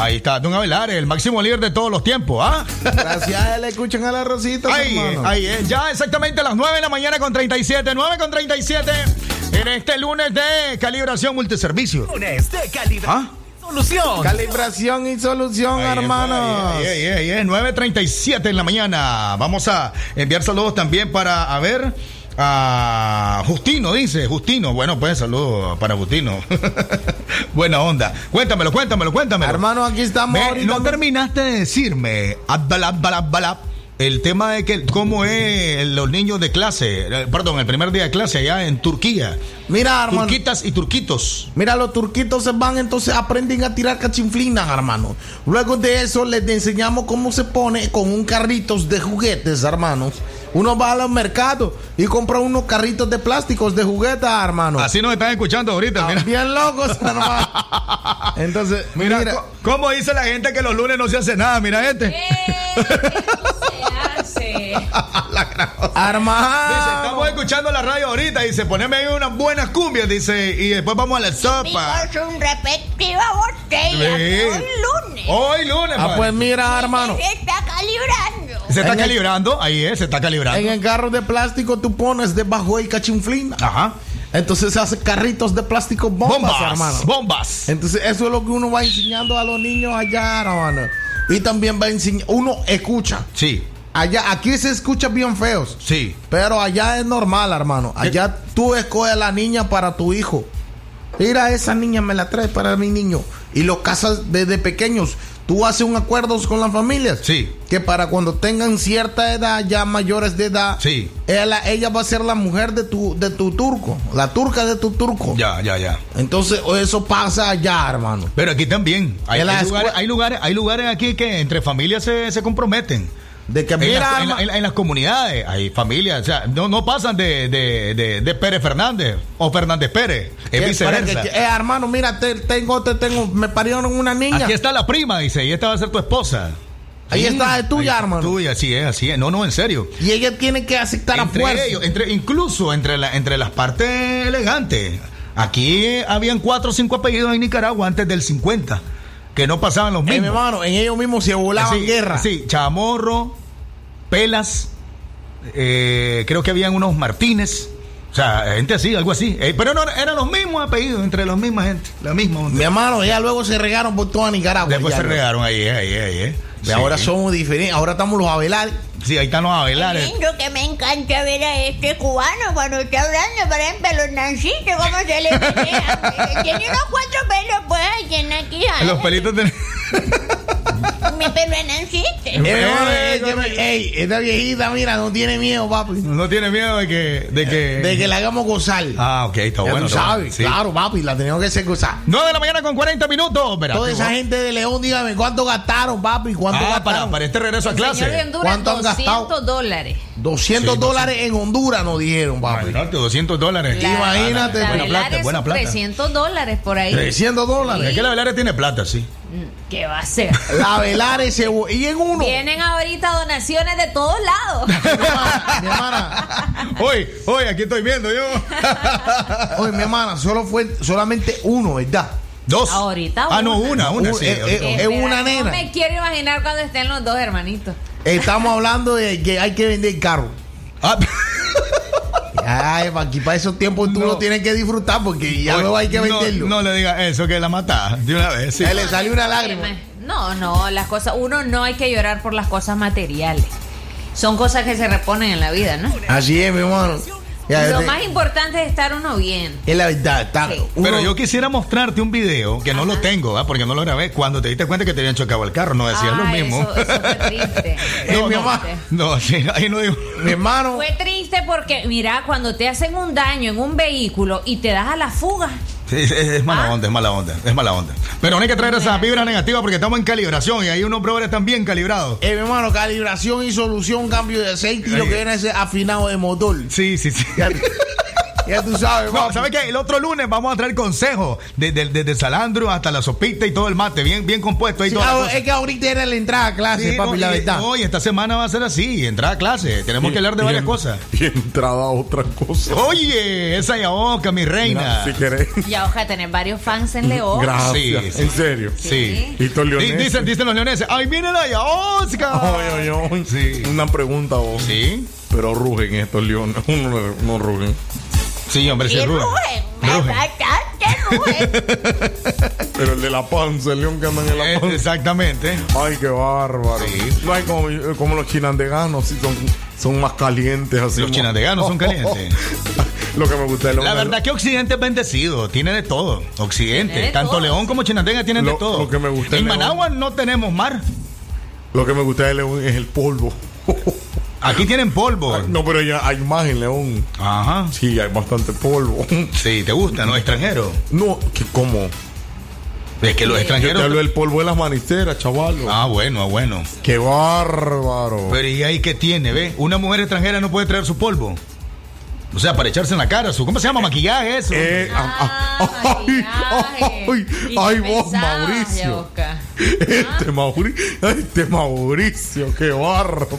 Ahí está, Don Abelar, el máximo líder de todos los tiempos, ¿ah? Gracias a él le escuchan a la Rosita, Ahí, hermano. ahí es. Ya exactamente a las 9 de la mañana con 37, 9 con 37, en este lunes de calibración multiservicio. Lunes de calibración y solución. Calibración y solución, Ahí hermanos. ahí es, ahí es, ahí es, 9.37 en la mañana. Vamos a enviar saludos también para, a ver, a Justino, dice, Justino. Bueno, pues saludos para Justino. [LAUGHS] Buena onda. Cuéntamelo, cuéntamelo, cuéntamelo. Hermano, aquí estamos no terminaste de decirme, abbalab, balab, balab, el tema de que cómo es los niños de clase, eh, perdón, el primer día de clase allá en Turquía. Mira, hermano. Turquitas y turquitos. Mira, los turquitos se van, entonces aprenden a tirar cachinflinas, hermano. Luego de eso, les enseñamos cómo se pone con un carritos de juguetes, hermanos. Uno va a los mercados y compra unos carritos de plásticos de juguetes, hermano. Así nos están escuchando ahorita, mira. Bien locos, [LAUGHS] hermano. Entonces, Mira, mira, ¿cómo dice la gente que los lunes no se hace nada? Mira este. [LAUGHS] [LAUGHS] Armado. Dice, estamos escuchando la radio ahorita. Dice, poneme ahí unas buenas cumbias. Dice, y después vamos a la sopa. Un respectiva botella. Sí. Hoy lunes. Hoy lunes, Ah, pues. pues mira, hermano. Se está calibrando. Se está En el- calibrando. Ahí es, se está calibrando. En el carro de plástico tú pones debajo el cachinflina. Ajá. Entonces se hace carritos de plástico bombas, Bombas, hermano. bombas. Entonces eso es lo que uno va enseñando a los niños allá, hermano. Y también va a enseñar, uno escucha. Sí, Allá, aquí se escucha bien feos. sí. Pero allá es normal, hermano. Allá tú escoges a la niña para tu hijo. Mira, esa niña me la trae para mi niño. Y lo casas desde pequeños. Tú haces un acuerdo con las familias. Sí. Que para cuando tengan cierta edad, ya mayores de edad, Sí. ella, ella va a ser la mujer de tu, de tu turco. La turca de tu turco. Ya, ya, ya. Entonces, eso pasa allá, hermano. Pero aquí también. Hay, lugares, hay, lugares, hay lugares aquí que entre familias se, se comprometen. De que En, la- en la- en las comunidades hay familias, o sea, no, no pasan de, de, de, de Pérez Fernández o Fernández Pérez, es viceversa. que- eh, hermano, mira, te, tengo, te tengo, me parieron una niña. Aquí está la prima, dice, y esta va a ser tu esposa. Ahí está, es tuya, hermano. Tuya, así es, así es. No, no, en serio. Y ella tiene que aceptar a Entre fuerza. ellos, entre, incluso entre, la, entre las partes elegantes. Aquí habían cuatro o cinco apellidos en Nicaragua antes del 50, que no pasaban los Eh, mi mismos. hermano, en ellos mismos se volaban Sí, guerra. Sí, Chamorro, Pelas, eh, creo que habían unos Martínez. O sea, gente así, algo así. Eh, pero no, eran los mismos apellidos, entre los mismas gente. La misma. Mi hermano, ya luego se regaron por toda Nicaragua. Después se regaron ahí, ahí, ahí. ahí. Y ahora somos diferentes. Ahora estamos los Avelar. Sí, ahí están los Avelares. Lindo que me encanta ver a este cubano cuando está hablando, por ejemplo, los nancitos, cómo se le menea. [LAUGHS] Tiene unos cuatro pelos, pues, aquí. ¿eh? Los pelitos de... mi pelo sitio. Eh, eh, me- ey, esta viejita, mira, no tiene miedo, papi. No tiene miedo de que. De que, De que la hagamos gozar. Ah, ok, está Ya bueno. tú está bueno. sabes, Sí. claro, papi, la tenemos que hacer gozar. 9 de la mañana con 40 minutos. Verá, Toda esa gente de León, dígame, ¿cuánto gastaron, papi? ¿Cuánto Ah, gastaron? para, para este regreso a El señor clase. de Honduras, ¿Cuánto han 200 gastado? dólares. 200 Sí, dólares en Honduras nos dijeron, papi. Imagínate, 200 dólares. La- Imagínate, La buena plata, buena plata. 300 dólares por ahí. 300 dólares. Es que la Velares tiene plata, sí. ¿Qué va a ser? La Velares se... Y en uno. Vienen ahorita donaciones de todos lados. Mi hermana, Hoy, hoy, aquí estoy viendo yo. [LAUGHS] oye, mi hermana, solo fue solamente uno, ¿verdad? Dos. Ahorita Ah, no, una. una, una, Un- sí. eh, eh, es una nena. No me quiero imaginar cuando estén los dos hermanitos. Estamos hablando de que hay que vender carro. Ah, [LAUGHS] Ay, pa' aquí para esos tiempos tú No. lo tienes que disfrutar porque ya luego hay que no, venderlo. No, le diga eso, que la mata de una vez. sí. Se le salió una lágrima. No, no, las cosas, uno no hay que llorar por las cosas materiales. Son cosas que se reponen en la vida, ¿no? Así es, mi hermano. Ya, Lo más importante es estar uno bien. es la verdad. Está, Sí. uno- Pero yo quisiera mostrarte un video que no lo tengo, ¿ah? porque no lo grabé. Cuando te diste cuenta que te habían chocado el carro, no decías lo Ah, mismo. Eso, eso fue triste. [LAUGHS] No, mi no, mamá. no, sí, ahí no digo. mi hermano. Fue triste porque, mira, cuando te hacen un daño en un vehículo y te das a la fuga. Sí, es, es mala Ah. onda, es mala onda, es mala onda. Pero no hay que traer esas vibras negativas porque estamos en calibración y ahí unos brothers están bien calibrados. Eh, mi hermano, calibración y solución, cambio de aceite y lo que viene a ser afinado de motor. Sí, sí, sí. [LAUGHS] Ya, tú sabes, No. ¿sabes qué? El otro lunes vamos a traer consejos desde desde salandro hasta la sopita y todo el mate, bien, bien compuesto ahí Sí, toda la ah, cosa. es que ahorita era la entrada a clase, Sí, papi, no, la verdad. no, y esta semana va a ser así, entrada a clase. Tenemos que hablar de varias cosas. Y entrada a otra cosa. Oye, esa Yaoca, mi reina. Si querés. Ya, ojalá tener varios fans en León. Gracias. Sí, sí. En serio. Sí. Y estos leoneses. Dicen, dicen los leoneses, ¡ay, viene la Yaosca! Ay, ay, ay. Sí. Una pregunta vos. Sí. Pero rugen estos leones. Uno no, no rugen. Sí, hombre, sí, bastante rugen. [LAUGHS] Pero el de la panza, el león que anda en la Eh, panza. Exactamente. Ay, qué bárbaro. Sí. No hay como, como los chinandeganos, sí, son, son más calientes así. Los chinandeganos son calientes. [LAUGHS] Lo que me gusta de La verdad que Occidente es bendecido, tiene de todo. Occidente, de tanto todo. León como Chinandega tienen de todo. lo que me gusta en Managua no tenemos mar. Lo que me gusta de León es el polvo. [LAUGHS] Aquí tienen polvo. No, pero ya hay más en León. Ajá. Sí, hay bastante polvo. [LAUGHS] Sí, te gusta, ¿no? Extranjero. No, que ¿cómo? Es que los Yo te extranjeros. hablo del polvo de las maniceras, chaval. Ah, bueno, ah, bueno. Qué bárbaro. Pero ¿y ahí qué tiene, ve? Una mujer extranjera no puede traer su polvo. O sea, para echarse en la cara, su. ¿Cómo se llama? Maquillaje, eso. Eh, ah, ah, ay, maquillaje. ay, ¿Y ay, vos, Mauricio. Este Mauricio, este Mauricio, qué bárbaro.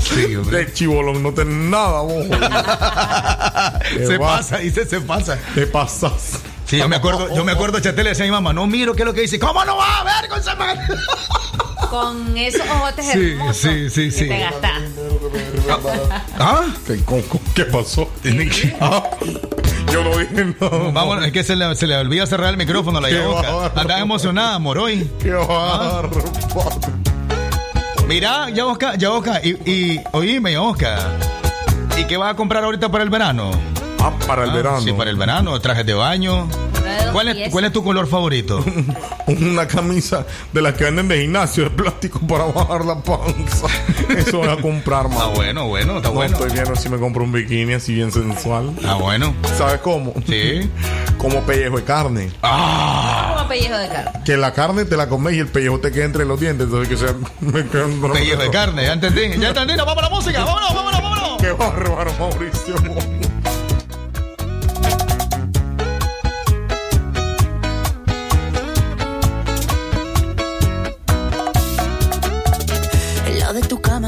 Sí. De chibolón no tenés nada, vos. [LAUGHS] Se va- pasa, dice, se pasa. Te pasas. Sí, yo me acuerdo, yo me acuerdo, Chatel le decía a mi mamá, no miro qué es lo que dice. ¿Cómo no va a ver madre? Con esos ojotes Sí, hermosos. sí, sí, que sí. Te gastas. ¿Ah? ¿Qué, cómo- cómo- qué pasó? Ah, yo no dije nada. Vamos, es que se le, se le olvida cerrar el micrófono a la bárbaro. Andaba emocionada, Moroy. Qué bárbaro. Mira, Yaoca, Yaoca, y, y oíme, Yaoca. ¿Y qué vas a comprar ahorita para el verano? Ah, para el Ah, verano. Sí, para el verano, trajes de baño. De ¿Cuál es, piezas. ¿Cuál es tu color favorito? [LAUGHS] Una camisa de las que venden de gimnasio de plástico para bajar la panza. Eso voy a comprar, Está man. bueno, bueno, está No bueno. estoy viendo si me compro un bikini así bien sensual. Está bueno. ¿Sabes cómo? Sí. [LAUGHS] Como pellejo de carne. Ah, Como pellejo de carne. Que la carne te la comes y el pellejo te queda entre los dientes. Entonces que sea. [LAUGHS] Me queda un pellejo de carne, ya entendí. Ya entendí, nos vamos a la música. Vámonos, vámonos, vámonos. Qué bárbaro, Mauricio.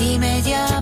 Dime ya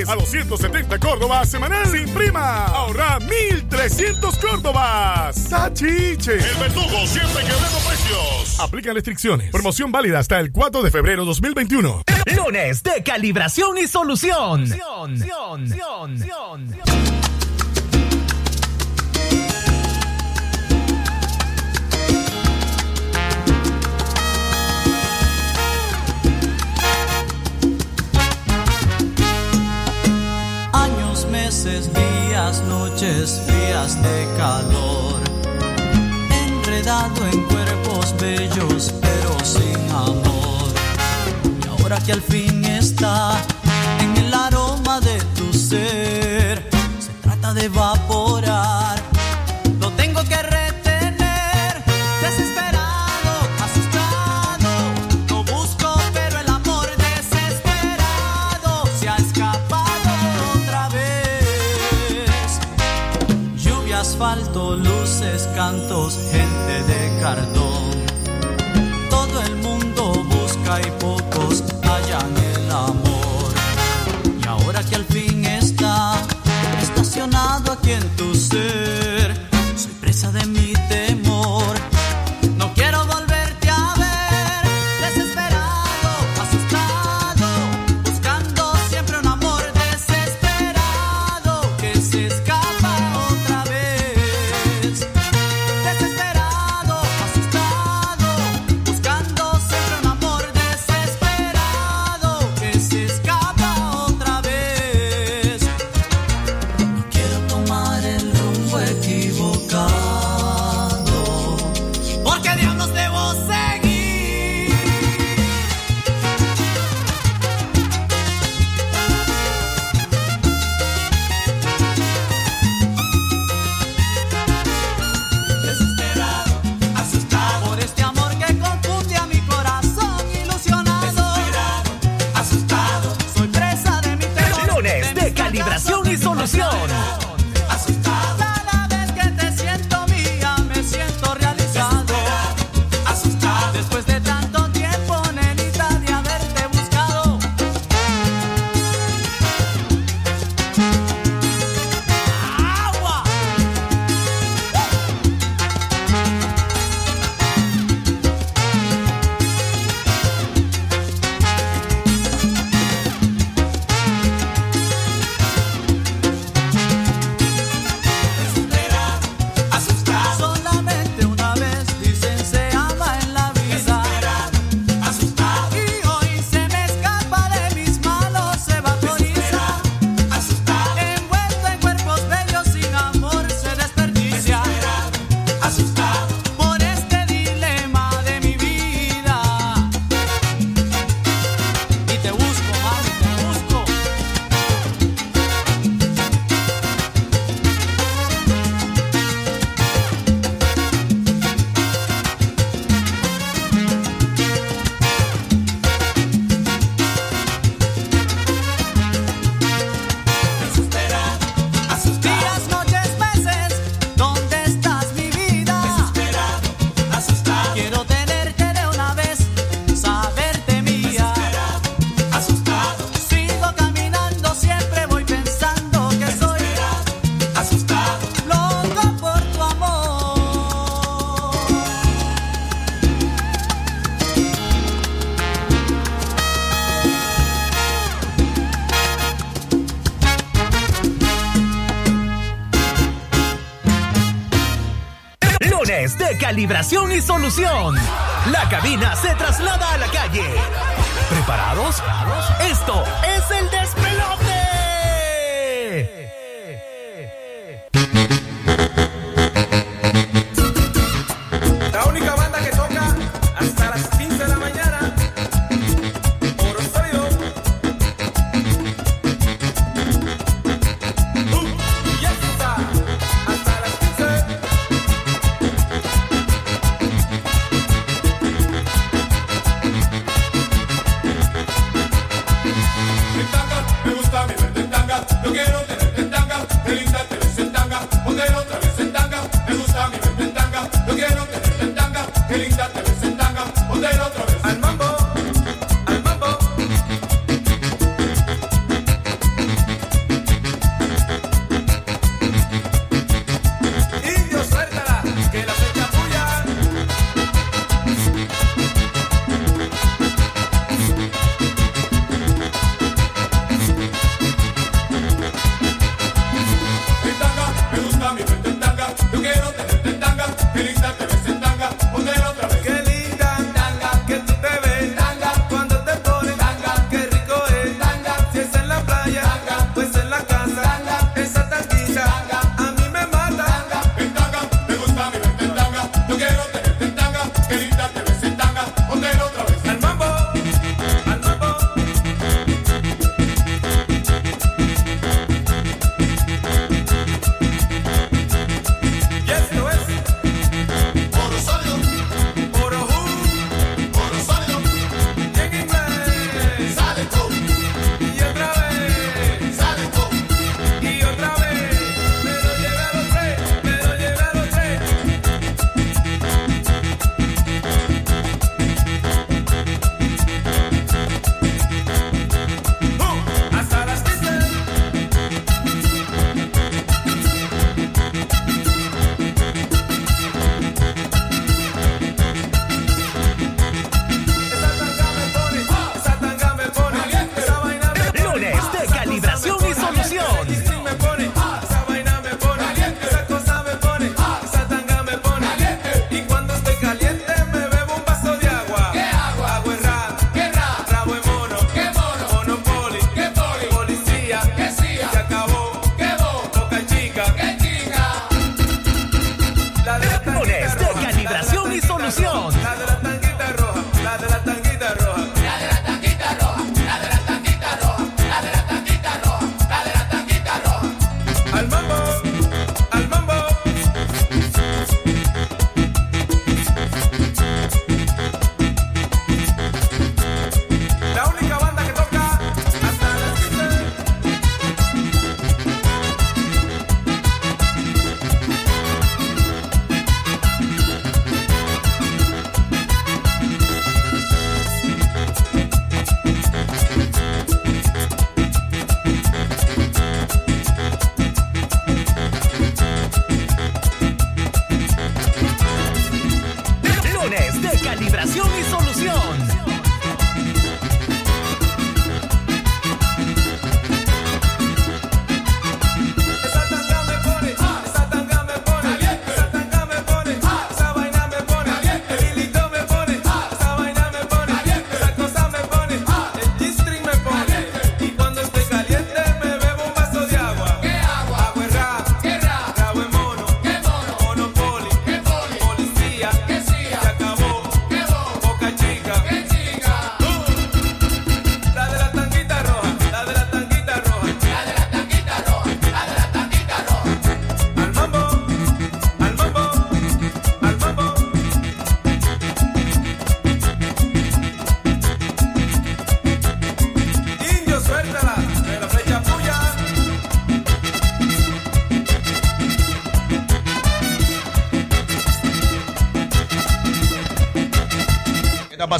9 a 10 a 270 Córdoba semanal sin prima. Ahorra 1300 Córdobas. Tachiche. El verdugo siempre quebrando precios. Aplican restricciones. Promoción válida hasta el 4 de febrero 2021. Lunes de calibración y solución. Años, meses, días, noches frías de calor. Enredado en cuerpos bellos, pero sin amor. Y ahora que al fin está en el aroma de tu ser, se trata de evaporar. calibración y solución. La cabina se traslada a la calle. ¿Preparados? Esto es el despegue.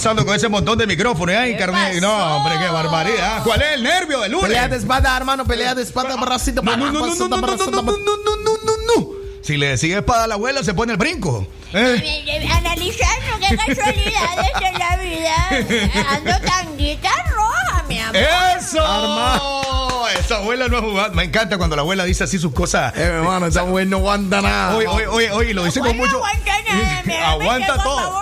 pasando con ese montón de micrófonos? ¿eh? Carne... No, hombre, qué barbaridad. ¿Cuál es el nervio? El lunes. Pelea de espada, hermano, pelea de espada, ah, bracito, no, no, no, no, no, no, no, no, no, no. Si le sigue espada a la abuela, se pone el brinco. ¿Eh? Analizando qué casualidades de la vida. Ando tanguita roja, mi amor. ¡Eso! Armado. Esa abuela no ha jugado. Me encanta cuando la abuela dice así sus cosas. Eh, hermano, esa abuela no aguanta nada. Oye, oye, oye, oye lo dice con mucho. Aguanta [LAUGHS] Aguanta todo.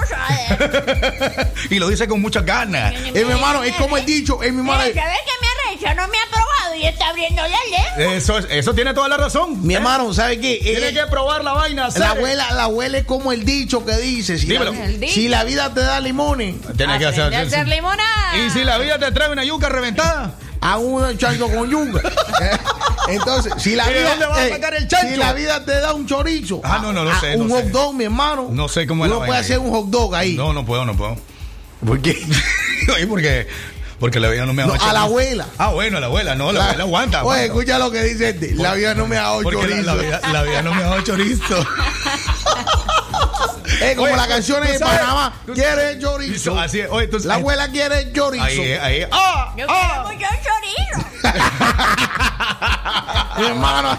[LAUGHS] y lo dice con muchas ganas. Eh, mi hermano, es como el dicho, es mi hermano. ¿Sabes que me arrecha? No me ha probado y está abriendo la lengua. Eso, es- eso tiene toda la razón. Mi hermano, ¿sabe qué? Tiene Eh, que probar la vaina. La abuela, la abuela es como el dicho que dice: si, la, Dímelo. El dicho. si la vida te da limones, Tiene que hacer, hacer limonada. Y si la vida te trae una yuca reventada. a un chancho con yuca. [LAUGHS] Entonces, si la ¿Y de vida, dónde vas a eh, sacar el chancho? si la vida te da un chorizo, Ah, no, no lo a- sé, un no hot sé. dog, mi hermano. No sé cómo es la Uno puede hacer ahí. un hot dog ahí. No, no puedo, no puedo. ¿Por qué? [LAUGHS] Porque, porque la vida no me ha No, dado a la abuela. Ah, bueno, a la abuela, no, la abuela aguanta. Oye, aguanta. escucha lo que dice este. La vida no me ha dado la, chorizo. la vida, la vida no me ha dado chorizo. [LAUGHS] Es como Oye, las canciones tú de sabes- Panamá. Quiere chorizo. Así es. Oye, tú- La abuela quiere chorizo. Ahí, ahí. es. ¡Ah! Yo ¡Ah! quiero mucho chorizo. Mi [LAUGHS] hermano.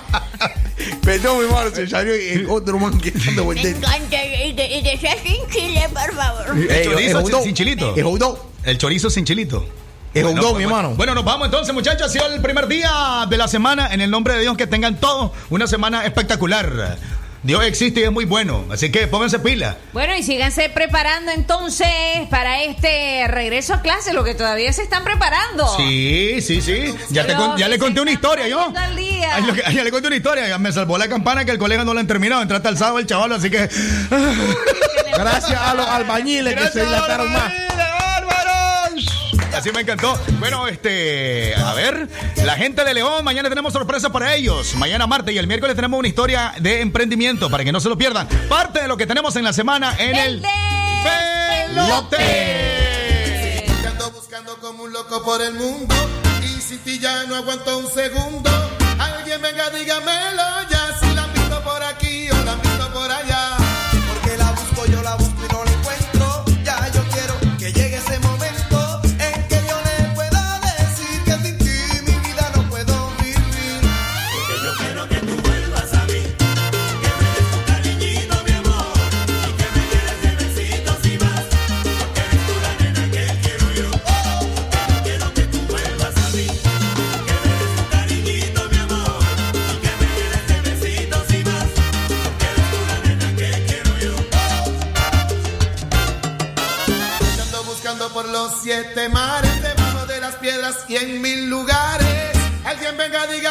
Perdón, mi hermano, se salió el otro man que está de Me vuelta. encanta. Y sin chile, por favor. El chorizo sin, chilito. El hot. El chorizo sin chilito. El hot Bueno, dog, mi bueno, hermano. Bueno, nos vamos entonces, muchachos. Ha sido el primer día de la semana. En el nombre de Dios, que tengan todos una semana espectacular. Dios existe y es muy bueno. Así que pónganse pila. Bueno, y síganse preparando entonces para este regreso a clase, lo que todavía se están preparando. Sí, sí, sí. Ya, te con- ya le conté una historia yo. Ay, lo que- ya le conté una historia. Me salvó la campana que el colega no la han terminado. Entraste al sábado el chaval, así que. Gracias a los [LAUGHS] albañiles que se dilataron más. Así me encantó. Bueno, este, a ver, la gente de León, mañana tenemos sorpresa para ellos. Mañana martes y el miércoles tenemos una historia de emprendimiento para que no se lo pierdan. Parte de lo que tenemos en la semana en el Pelote. Ando buscando como un loco por el mundo y sin ti ya no aguanto un segundo. Alguien venga, dígamelo siete mares, debajo de las piedras y en mil lugares. Alguien venga, dígamelo